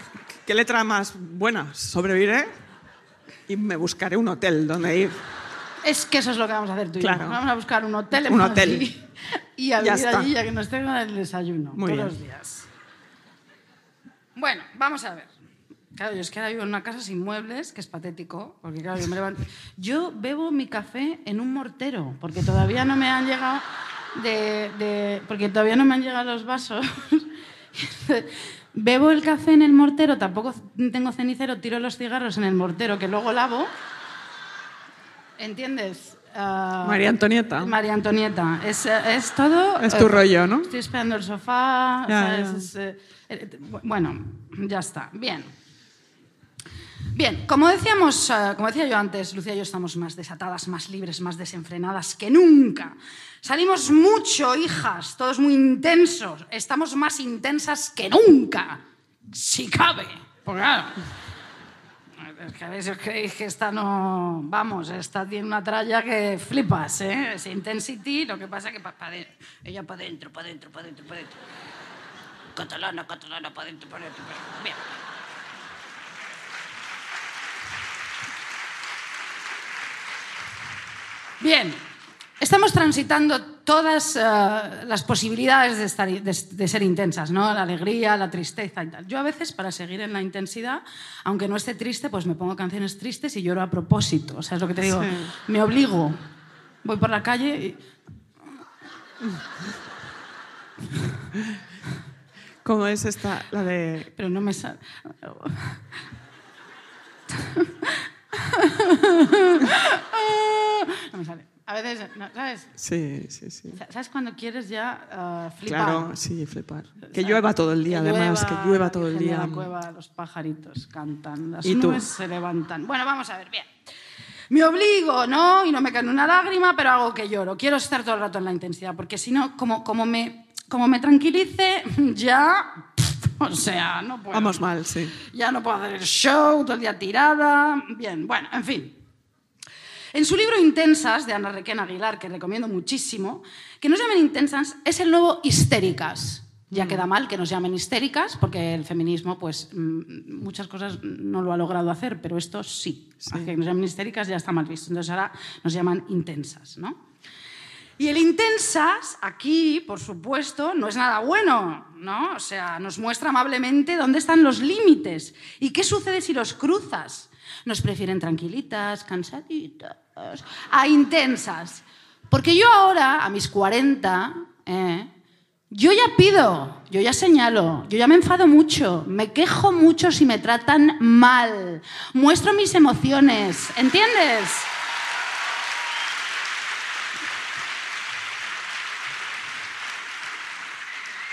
qué letra más buena. Sobreviviré y me buscaré un hotel donde ir. Es que eso es lo que vamos a hacer tú y yo. Vamos a buscar un hotel en Un Madrid hotel. Y a vivir allí ya que nos tengan el desayuno Muy todos bien. los días. Bueno, vamos a ver. Claro, yo es que ahora vivo en una casa sin muebles, que es patético, porque claro, yo me levanto... Yo bebo mi café en un mortero, porque todavía no me han llegado de... de- porque todavía no me han llegado los vasos. bebo el café en el mortero, tampoco tengo cenicero, tiro los cigarros en el mortero, que luego lavo. ¿Entiendes? Ah, María Antonieta. María Antonieta. Es, es todo... Es tu eh, rollo, ¿no? Estoy esperando el sofá. Ya, ¿sabes? ya. Es, eh, eh, bueno, ya está. Bien. Bien, como decíamos, como decía yo antes, Lucía y yo estamos más desatadas, más libres, más desenfrenadas que nunca. Salimos mucho, hijas, todos muy intensos. Estamos más intensas que nunca, si cabe. Porque claro, es que a veces creéis que esta no... Vamos, esta tiene una tralla que flipas, ¿eh? Es intensity, lo que pasa que pa, pa de- ella para adentro, para adentro, para adentro, para adentro. Catalana, catalana, para adentro, para adentro. Bien. Bien, estamos transitando todas eh, las posibilidades de, estar, de, de ser intensas, ¿no? La alegría, la tristeza y tal. Yo a veces, para seguir en la intensidad, aunque no esté triste, pues me pongo canciones tristes y lloro a propósito. O sea, es lo que te digo. Sí. Me obligo. Voy por la calle y... ¿Cómo es esta? La de... Pero no me sale... A veces, no, ¿sabes? Sí, sí, sí. ¿Sabes cuando quieres ya ah, flipar? Claro, sí, flipar. Que llueva todo el día, además, que llueva todo el día. la cueva, los pajaritos cantan, las ¿Y tú? nubes se levantan. Bueno, vamos a ver, bien. Me obligo, ¿no? Y no me cae una lágrima, pero hago que lloro. Quiero estar todo el rato en la intensidad, porque si no, como, como, me, como me tranquilice, ya... O sea, no puedo. Vamos mal, sí. Ya no puedo hacer el show, todo el día tirada. Bien, bueno, en fin. En su libro Intensas, de Ana Requena Aguilar, que recomiendo muchísimo, que nos llamen intensas es el nuevo histéricas. Ya queda mal que nos llamen histéricas, porque el feminismo, pues, mm, muchas cosas no lo ha logrado hacer, pero esto sí. Que nos llamen histéricas ya está mal visto. Entonces ahora nos llaman intensas, ¿no? Y el intensas, aquí, por supuesto, no es nada bueno, ¿no? O sea, nos muestra amablemente dónde están los límites y qué sucede si los cruzas. Nos prefieren tranquilitas, cansaditas, a intensas. Porque yo ahora, a mis 40, ¿eh? yo ya pido, yo ya señalo, yo ya me enfado mucho, me quejo mucho si me tratan mal, muestro mis emociones, ¿entiendes?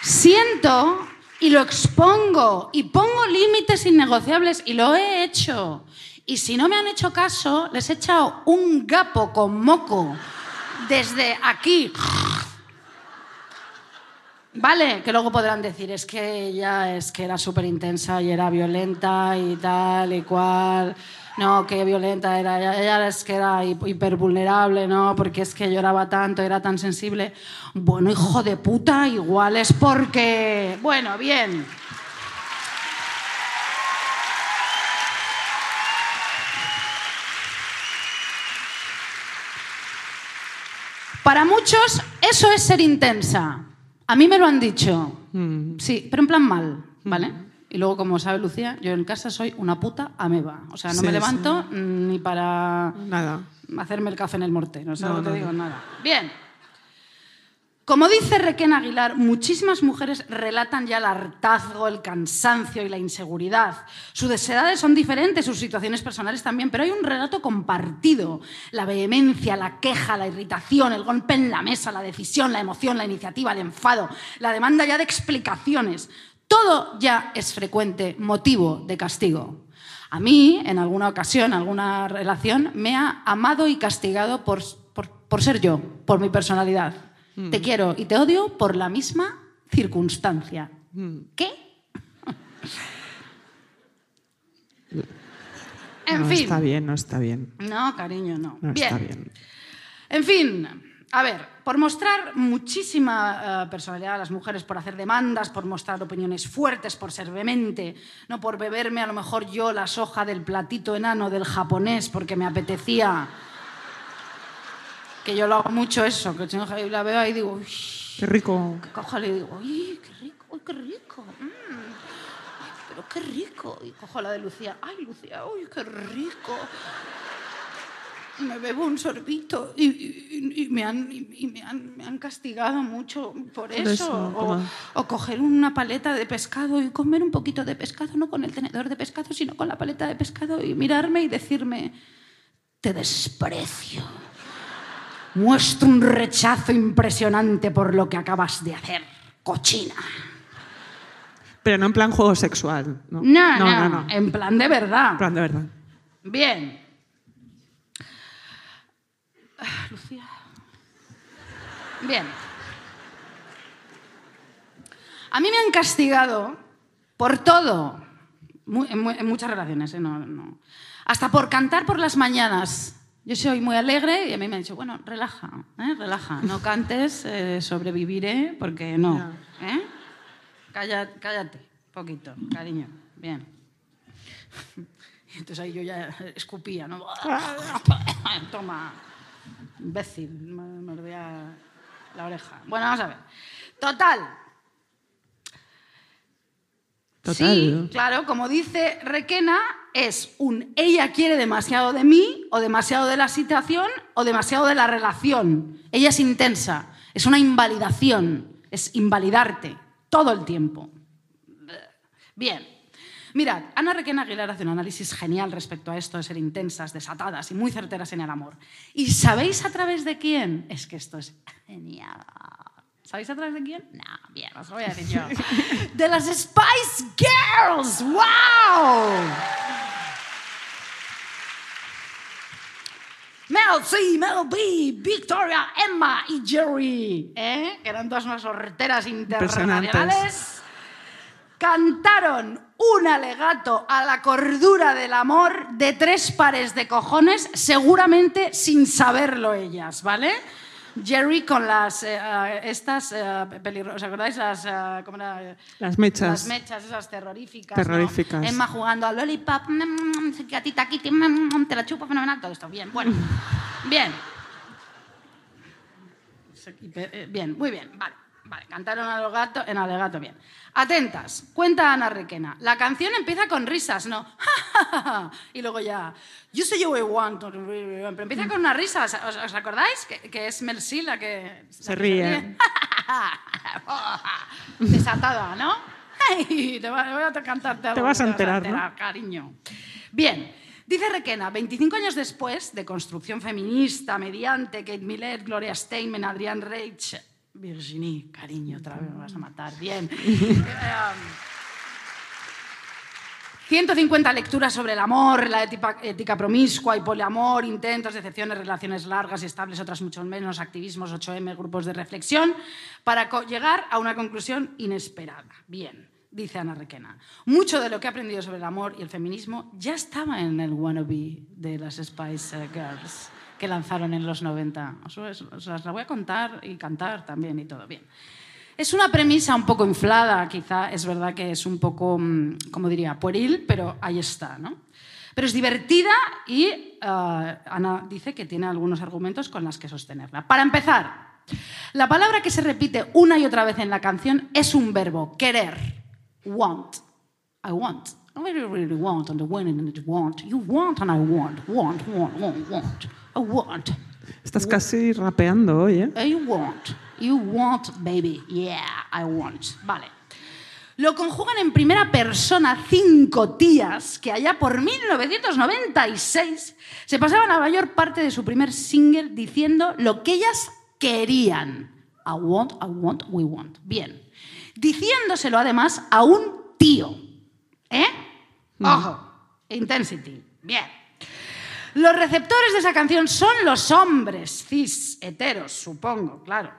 siento y lo expongo y pongo límites innegociables y lo he hecho. Y si no me han hecho caso, les he echado un gapo con moco desde aquí. Vale, que luego podrán decir, es que ella es que era súper intensa y era violenta y tal y cual. No, que violenta era. Ella, ella es que era hi- hipervulnerable, ¿no? Porque es que lloraba tanto, era tan sensible. Bueno, hijo de puta, igual es porque... Bueno, bien. Para muchos eso es ser intensa. A mí me lo han dicho. Sí, pero en plan mal, ¿vale? Y luego, como sabe Lucía, yo en casa soy una puta ameba. O sea, no Sí, me levanto mm, ni para Nada. hacerme el café en el mortero. ¿Sabes No, lo que no, digo? no. Nada. Bien. Como dice Requena Aguilar, muchísimas mujeres relatan ya el hartazgo, el cansancio y la inseguridad. Sus deseadas son diferentes, sus situaciones personales también, pero hay un relato compartido. La vehemencia, la queja, la irritación, el golpe en la mesa, la decisión, la emoción, la iniciativa, el enfado, la demanda ya de explicaciones. Todo ya es frecuente motivo de castigo. A mí, en alguna ocasión, alguna relación, me ha amado y castigado por ser yo, por mi personalidad. Te quiero y te odio por la misma circunstancia. ¿Qué? en no fin. está bien, no está bien. No, cariño, no. No bien. está bien. En fin, a ver, por mostrar muchísima eh, personalidad a las mujeres, por hacer demandas, por mostrar opiniones fuertes, por ser vehemente, no por beberme a lo mejor yo la soja del platito enano del japonés porque me apetecía. Que yo lo hago mucho eso, que y la veo ahí y digo, uy, Qué rico. que cojo y digo, uy, qué rico, uy, qué rico. mm, ay, pero qué rico. Y cojo la de Lucía, ay, Lucía, uy, qué rico. Me bebo un sorbito y, y- y me, han, y- me, han, me han castigado mucho por eso. eso, o, toma. o coger una paleta de pescado y comer un poquito de pescado, no con el tenedor de pescado, sino con la paleta de pescado y mirarme y decirme, te desprecio. Muestro un rechazo impresionante por lo que acabas de hacer, cochina. Pero no en plan juego sexual. No, No, no, no. no. en plan de verdad. En plan de verdad. Bien. Lucía. Bien. A mí me han castigado por todo. En muchas relaciones, ¿eh? No, no. Hasta por cantar por las mañanas. Yo soy muy alegre y a mí me han dicho, bueno, relaja, ¿eh? relaja. No cantes, eh, sobreviviré, porque no. ¿eh? Calla- cállate, poquito, cariño. Bien. Y entonces ahí yo ya escupía, ¿no? Toma, imbécil, me mordía la oreja. Bueno, vamos a ver. Total. Total. Sí, claro, como dice Requena, es un ella quiere demasiado de mí, o demasiado de la situación, o demasiado de la relación. Ella es intensa, es una invalidación, es invalidarte todo el tiempo. Bien. Mirad, Ana Requena Aguilar hace un análisis genial respecto a esto de ser intensas, desatadas y muy certeras en el amor. ¿Y sabéis a través de quién? Es que esto es genial. ¿Sabéis a través de quién? No, bien, os lo voy a decir yo. de las Spice Girls. ¡Wow! Mel C, Mel B, Victoria, Emma y Jerry, ¿eh? que eran todas unas horteras internacionales, cantaron un alegato a la cordura del amor de tres pares de cojones, seguramente sin saberlo ellas, ¿vale? Jerry con las eh, eh, estas eh, ¿os acordáis las eh, cómo era? Las mechas. Las mechas esas terroríficas. Terroríficas. ¿no? Emma jugando al lollipop, mm, mm, gatita kitty, mm, mm, te la chupo fenomenal, todo esto. Bien, bueno. Bien. Eh, Bien, muy bien, vale. Vale, cantaron alegato, en alegato, bien. Atentas, cuenta Ana Requena. La canción empieza con risas, ¿no? y luego ya, you say you want, to- pero empieza con una risa, ¿os, os acordáis? Que, que es Mercy la que... la Se que ríe. Desatada, ¿no? Ay, te va- voy a cantarte algo Te vas a enterar, ¿no? cariño. Bien, dice Requena, 25 años después de construcción feminista mediante Kate Millett, Gloria Steinem, Adrián Reich, Virginie, cariño, otra vez me vas a matar. Bien. Eh, 150 lecturas sobre el amor, la ética, ética promiscua y poliamor, intentos, decepciones, relaciones largas y estables, otras mucho menos, activismos, 8M, grupos de reflexión, para llegar a una conclusión inesperada. Bien, dice Ana Requena. Mucho de lo que he aprendido sobre el amor y el feminismo ya estaba en el wannabe de las Spice Girls que lanzaron en los 90. Os, las la voy a contar y cantar también y todo. Bien. Es una premisa un poco inflada, quizá es verdad que es un poco, mm, como diría, pueril, pero ahí está, ¿no? Pero es divertida y eh, Ana dice que tiene algunos argumentos con los que sostenerla. Para empezar, la palabra que se repite una y otra vez en la canción es un verbo, querer, want. I want. I really, really want, and the winning and it want. You want and I want, want, want, want, want. I want. Estás casi rapeando hoy, ¿eh? I want. You want, baby. Yeah, I want. Vale. Lo conjugan en primera persona cinco tías que allá por 1996 se pasaban la mayor parte de su primer single diciendo lo que ellas querían. I want, I want, we want. Bien. Diciéndoselo además a un tío. ¿Eh? Ojo. Intensity. Bien. Los receptores de esa canción son los hombres cis, heteros, supongo, claro.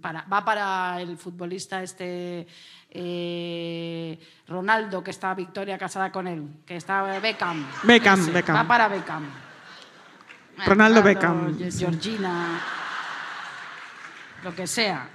Para- va para el futbolista este eh, Ronaldo, que está Victoria casada con él, que está Beckham. Beckham, Ese, Beckham. Va para Beckham. Ronaldo Ronaldo, Beckham. Georgina, lo que sea.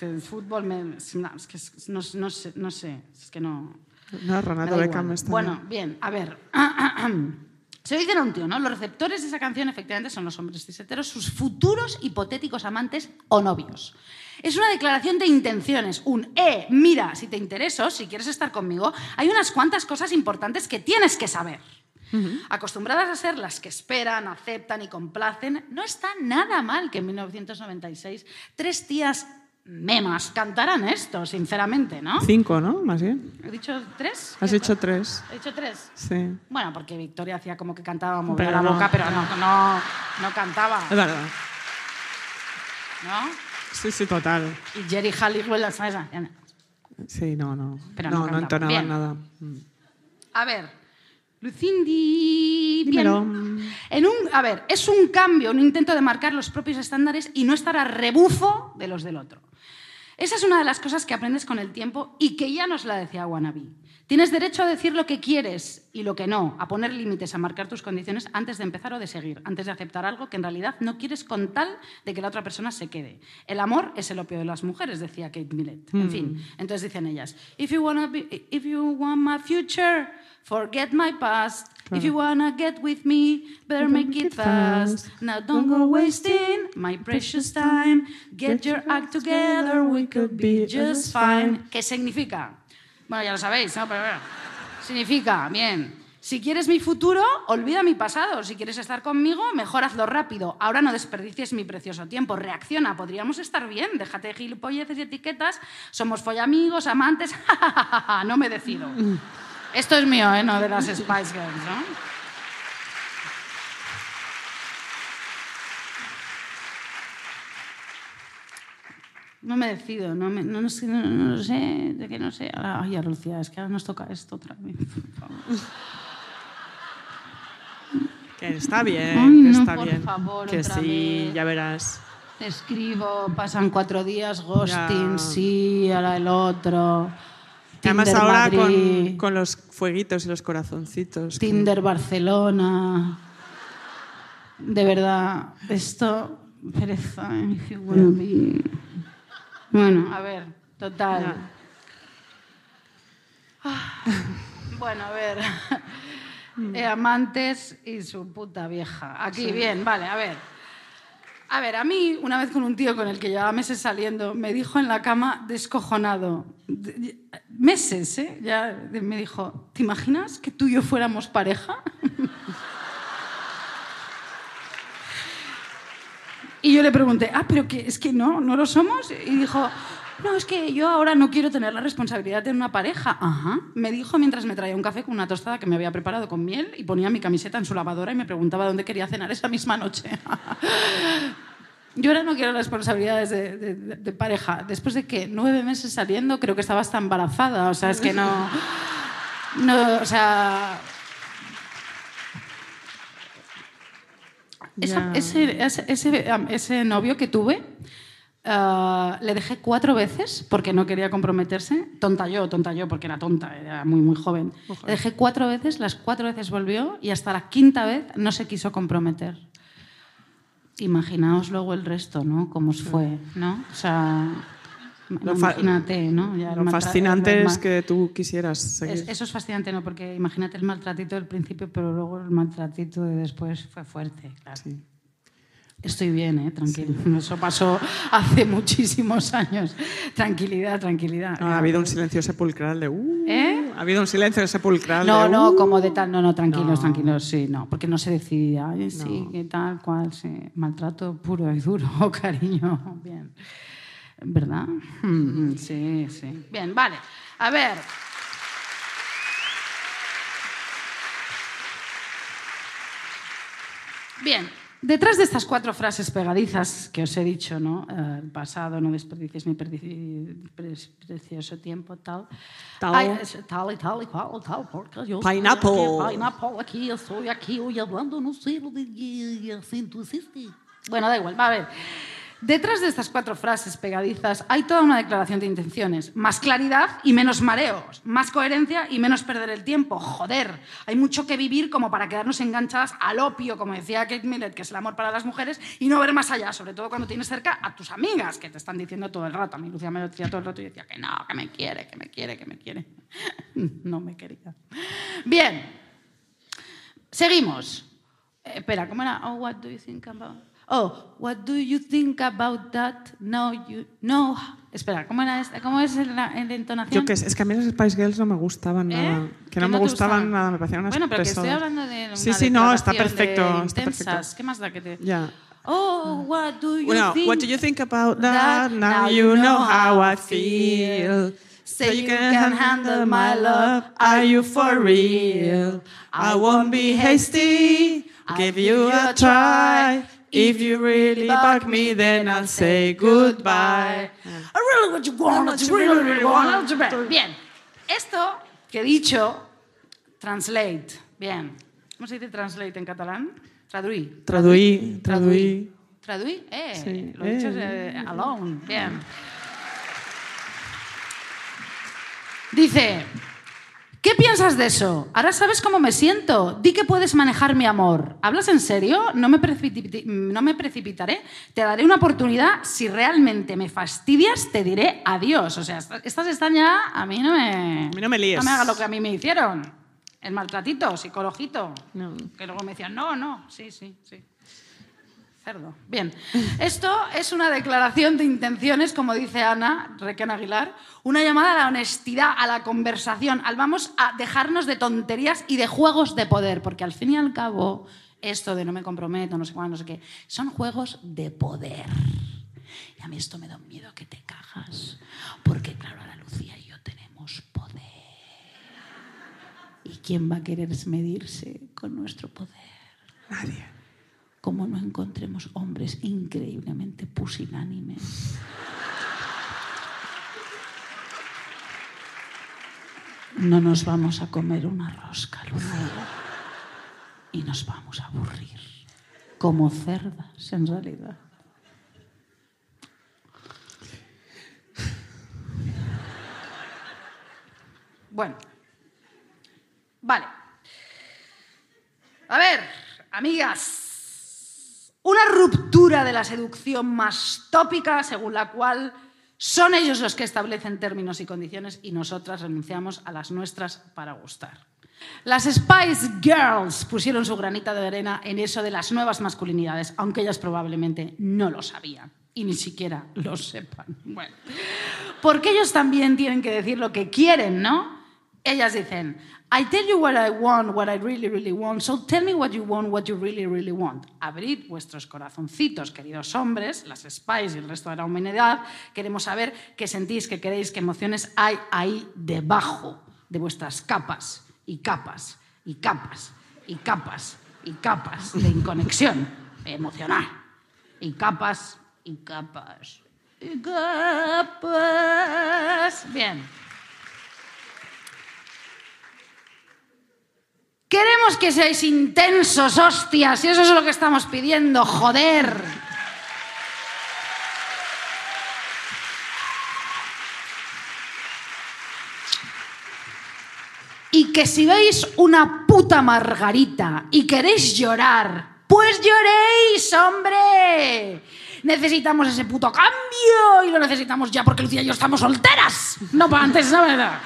El fútbol me, es que es- no, no sé, no sé, es que no... No, Ronaldo Beckham está Bueno, bien, a ver. Se dice un tío, ¿no? Los receptores de esa canción efectivamente son los hombres ciseteros, sus futuros hipotéticos amantes o novios. Es una declaración de intenciones, un, eh, mira, si te intereso, si quieres estar conmigo, hay unas cuantas cosas importantes que tienes que saber. Acostumbradas a ser las que esperan, aceptan y complacen, no está nada mal que en 1996 tres tías memas cantaran esto, sinceramente, ¿no? Cinco, ¿no? Más bien. ¿He dicho tres? Has dicho tres. ¿He dicho tres? Sí. Bueno, porque Victoria hacía como que cantaba, movía Pero la no. boca, pero no, no, no cantaba, Es verdad. ¿no? Sí, sí, total. Y Jerry Halliwell, ¿sabes? Sí, no, no. Pero no, no no, entonaba Bien. nada. A ver, Lucindy... Bien. Dímelo. En un, a ver, es un cambio, un intento de marcar los propios estándares y no estar a rebufo de los del otro. Esa es una de las cosas que aprendes con el tiempo y que ya nos la decía Wannabe. Tienes derecho a decir lo que quieres y lo que no, a poner límites, a marcar tus condiciones antes de empezar o de seguir, antes de aceptar algo que en realidad no quieres con tal de que la otra persona se quede. El amor es el opio de las mujeres, decía Kate Millett. En Mm. fin, entonces dicen ellas, if you, wanna be- if you want my future, forget my past. If you wanna get with me, better make it fast. Now don't go wasting my precious time. Get your act together, we could be just fine. ¿Qué significa? Bueno, ya lo sabéis, ¿no? Pero bueno, significa, bien. Si quieres mi futuro, olvida mi pasado. Si quieres estar conmigo, mejor hazlo rápido. Ahora no desperdicies mi precioso tiempo. Reacciona, podríamos estar bien. Déjate de gilipolleces y etiquetas. Somos follamigos, amantes. no me decido. Esto es mío, ¿eh? No de las Spice Girls, ¿no? No me decido, no, me, no, no sé, no, no sé, de que no sé. Ahora, ay, Lucía, es que ahora nos toca esto otra vez. Que está bien, Ay, que no, está por bien. favor, que otra sí, vez. ya verás. Te escribo, pasan cuatro días, ghosting, Ya. sí, ahora el otro. Además ahora con, con los fueguitos y los corazoncitos. Tinder Barcelona. De verdad, esto, pereza, ¿eh? you wanna be. Bueno, a ver, total. Ah, Bueno, a ver. Eh, amantes y su puta vieja. Aquí, Sí. bien, vale, a ver. A ver, a mí, una vez con un tío con el que llevaba meses saliendo, me dijo en la cama, descojonado, de- meses, ¿eh? Ya me dijo, ¿te imaginas que tú y yo fuéramos pareja? Y yo le pregunté, ah, pero que es que no, no lo somos. Y dijo, no, es que yo ahora no quiero tener la responsabilidad de una pareja. Ajá. Me dijo mientras me traía un café con una tostada que me había preparado con miel y ponía mi camiseta en su lavadora y me preguntaba dónde quería cenar esa misma noche. Yo ahora no quiero responsabilidades de, de- de- pareja. Después de que nueve meses saliendo, creo que estaba hasta embarazada. O sea, es que no. No, o sea. Esa- ese, ese, ese, ese novio que tuve, ah, le dejé cuatro veces porque no quería comprometerse. Tonta yo, tonta yo, porque era tonta, era muy, muy joven. Le dejé cuatro veces, las cuatro veces volvió y hasta la quinta vez no se quiso comprometer. Imaginaos luego el resto, ¿no? Cómo os fue, ¿no? O sea, Lo imagínate, ¿no? Ya Lo fascinante es que tú quisieras seguir. es- eso es fascinante, ¿no? Porque imagínate el maltratito del principio, pero luego el maltratito de después fue fuerte, claro. Estoy bien, ¿eh? Tranquilo. Eso pasó hace muchísimos años. Tranquilidad, tranquilidad. No, ha habido un silencio sepulcral de. "Uh", ¿Eh? Ha habido un silencio sepulcral No, de. no, "Uh". como de tal, no, no, tranquilos, No. tranquilos, sí, no, porque no se decidía, ay, sí, qué tal, cual, sí, maltrato puro y duro, cariño, bien. ¿Verdad? Mm, Sí, sí. Bien, vale. A ver. Bien, detrás de estas cuatro frases pegadizas que os he dicho, ¿no? Eh, el pasado, no desperdicies mi precioso tiempo, tal. Tal. Ay, es- tal y tal y cual, tal, porque yo Pineapple. aquí, pineapple aquí, yo estoy aquí hoy hablando, no sé lo de acento. Bueno, da igual, va a ver. Detrás de estas cuatro frases pegadizas hay toda una declaración de intenciones. Más claridad y menos mareos. Más coherencia y menos perder el tiempo. Joder, hay mucho que vivir como para quedarnos enganchadas al opio, como decía Kate Millett, que es el amor para las mujeres, y no ver más allá, sobre todo cuando tienes cerca a tus amigas, que te están diciendo todo el rato. A mí Lucía me lo decía todo el rato y decía que no, que me quiere, que me quiere, que me quiere. No me quería. Bien, seguimos. Eh, espera, ¿cómo era? Oh, what do you think about? Oh, what do you think about that? No, you no. Espera, ¿cómo era esta? ¿Cómo es la, la entonación? Yo qué sé, es que a mí las Spice Girls no me gustaban ¿Eh? nada. Que ¿Que no me no te gustaban nada, me parecían unas Bueno, pero que estoy hablando de una Sí, sí, no, está perfecto. de Está intensas. perfecto. ¿Qué más da que te...? Ya. Oh, what do you Bueno, think? what do you think about that? Now you know how I feel. So you can handle my love. Are you for real? I won't be hasty. Give you a try. If you really bug me, then I'll say goodbye. I really what you want, what you really, really want. Bien, esto que he dicho, translate. Bien. ¿Cómo se dice translate en catalán? Traduí. Traduí, traduí. ¿Traduí? Eh, Sí, lo he dicho eh. eh, alone. Bien. Dice, ¿qué piensas de eso? Ahora sabes cómo me siento. Di que puedes manejar mi amor. ¿Hablas en serio? No me, precipiti- no me precipitaré. Te daré una oportunidad. Si realmente me fastidias, te diré adiós. O sea, esta- estas están ya... A mí no me... A mí no me líes. No me hagas lo que a mí me hicieron. El maltratito, psicologito. No. Que luego me decían, no, no, sí, sí, sí. Cerdo. Bien. Esto es una declaración de intenciones, como dice Ana Requén Aguilar, una llamada a la honestidad, a la conversación, al vamos a dejarnos de tonterías y de juegos de poder, porque al fin y al cabo, esto de no me comprometo, no sé cuándo, no sé qué, son juegos de poder. Y a mí esto me da miedo que te cagas, porque claro, ahora Lucía y yo tenemos poder. ¿Y quién va a querer medirse con nuestro poder? Nadie. Como no encontremos hombres increíblemente pusilánimes. No nos vamos a comer una rosca, Lucía. Y nos vamos a aburrir. Como cerdas, en realidad. Bueno. Vale. A ver, amigas. Una ruptura de la seducción más tópica según la cual son ellos los que establecen términos y condiciones y nosotras renunciamos a las nuestras para gustar. Las Spice Girls pusieron su granita de arena en eso de las nuevas masculinidades, aunque ellas probablemente no lo sabían y ni siquiera lo sepan. Bueno, porque ellos también tienen que decir lo que quieren, ¿no? Ellas dicen, I tell you what I want, what I really, really want, so tell me what you want, what you really, really want. Abrid vuestros corazoncitos, queridos hombres, las Spice y el resto de la humanidad. Queremos saber qué sentís, qué queréis, qué emociones hay ahí debajo de vuestras capas y capas y capas y capas y capas de inconexión emocional. Y capas y capas y capas. Bien. Que seáis intensos, hostias, y eso es lo que estamos pidiendo, joder. Y que si veis una puta margarita y queréis llorar, pues lloréis, hombre. Necesitamos ese puto cambio y lo necesitamos ya porque Lucía y yo estamos solteras. No para antes, la verdad.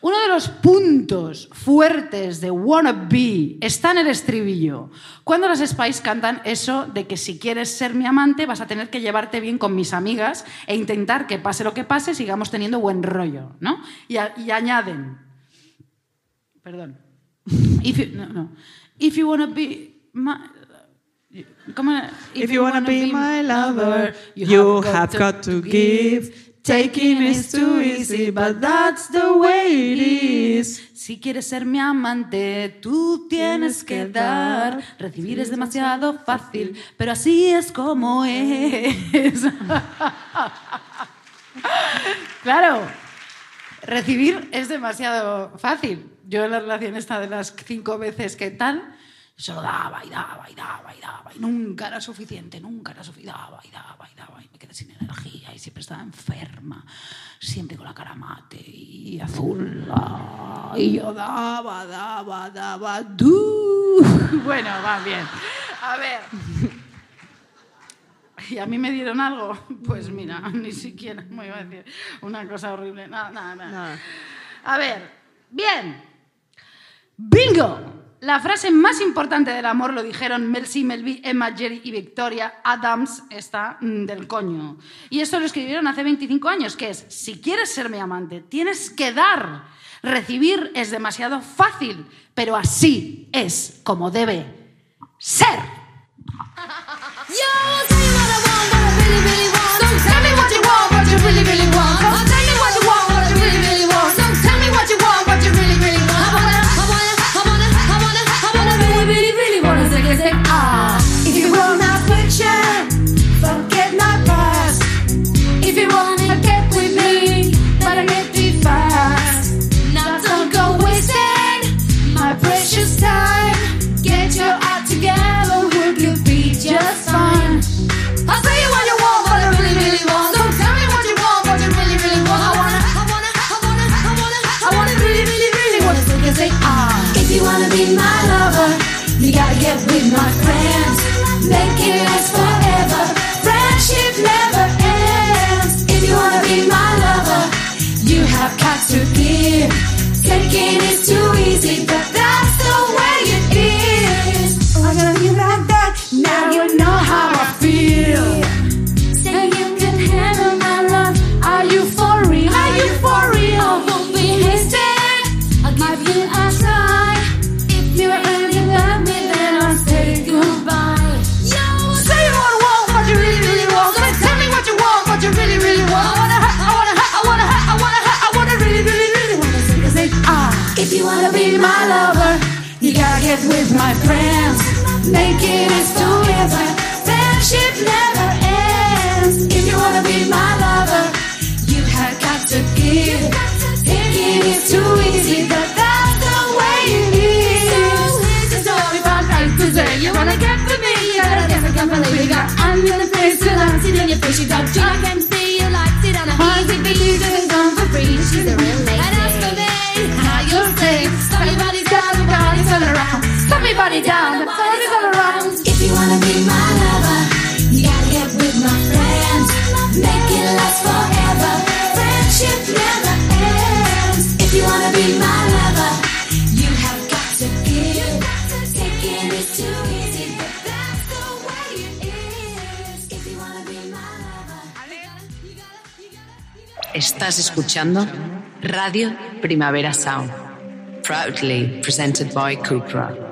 Uno de los puntos fuertes de Wanna Be está en el estribillo. Cuando las Spice cantan eso de que si quieres ser mi amante vas a tener que llevarte bien con mis amigas e intentar que pase lo que pase, sigamos teniendo buen rollo, ¿no? Y, a- y añaden, perdón, if you, no, no. If you wanna be my- ¿Cómo era? If you wanna be my lover, you have got to give. Taking is too easy, but that's the way it is. Si quieres ser mi amante, tú tienes que dar. Recibir es demasiado fácil, pero así es como es. claro, recibir es demasiado fácil. Yo en la relación esta de las cinco veces que tal, solo daba y daba y daba y daba y nunca era suficiente, nunca era suficiente, daba y daba y daba y me quedé sin energía y siempre estaba enferma, siempre con la cara mate y azul y yo daba, daba, daba, du. Bueno, va bien. A ver. ¿Y a mí me dieron algo? Pues mira, ni siquiera me iba a decir una cosa horrible. Nada, nada, nada. A ver, bien. ¡Bingo! La frase más importante del amor lo dijeron Mel C, Mel B, Emma, Jerry y Victoria Adams está mm, del coño. Y esto lo escribieron hace 25 años, que es, si quieres ser mi amante, tienes que dar. Recibir es demasiado fácil, pero así es como debe ser. If Make it last together. Friendship never ends. If you wanna be my lover, you have got to give. Thinking is too easy, but that's the way it is. It's all about right to say. You wanna get with me, you gotta get the company. You got I'm in the place to love, sit in your face, you got. I can see you like it on a easy beat, you can come for free. She's a real lady. And as for me, how you say, stop your body down, your body's all around. Stop your body down, the around. If you wanna be my lover, you gotta get with my friends. Make it last forever. Friendship never ends. If you wanna be my lover, you have got to give. Taking is too easy, that's the way it is. If you wanna be my lover. Estás escuchando Radio Primavera Sound. Proudly presented by Cupra.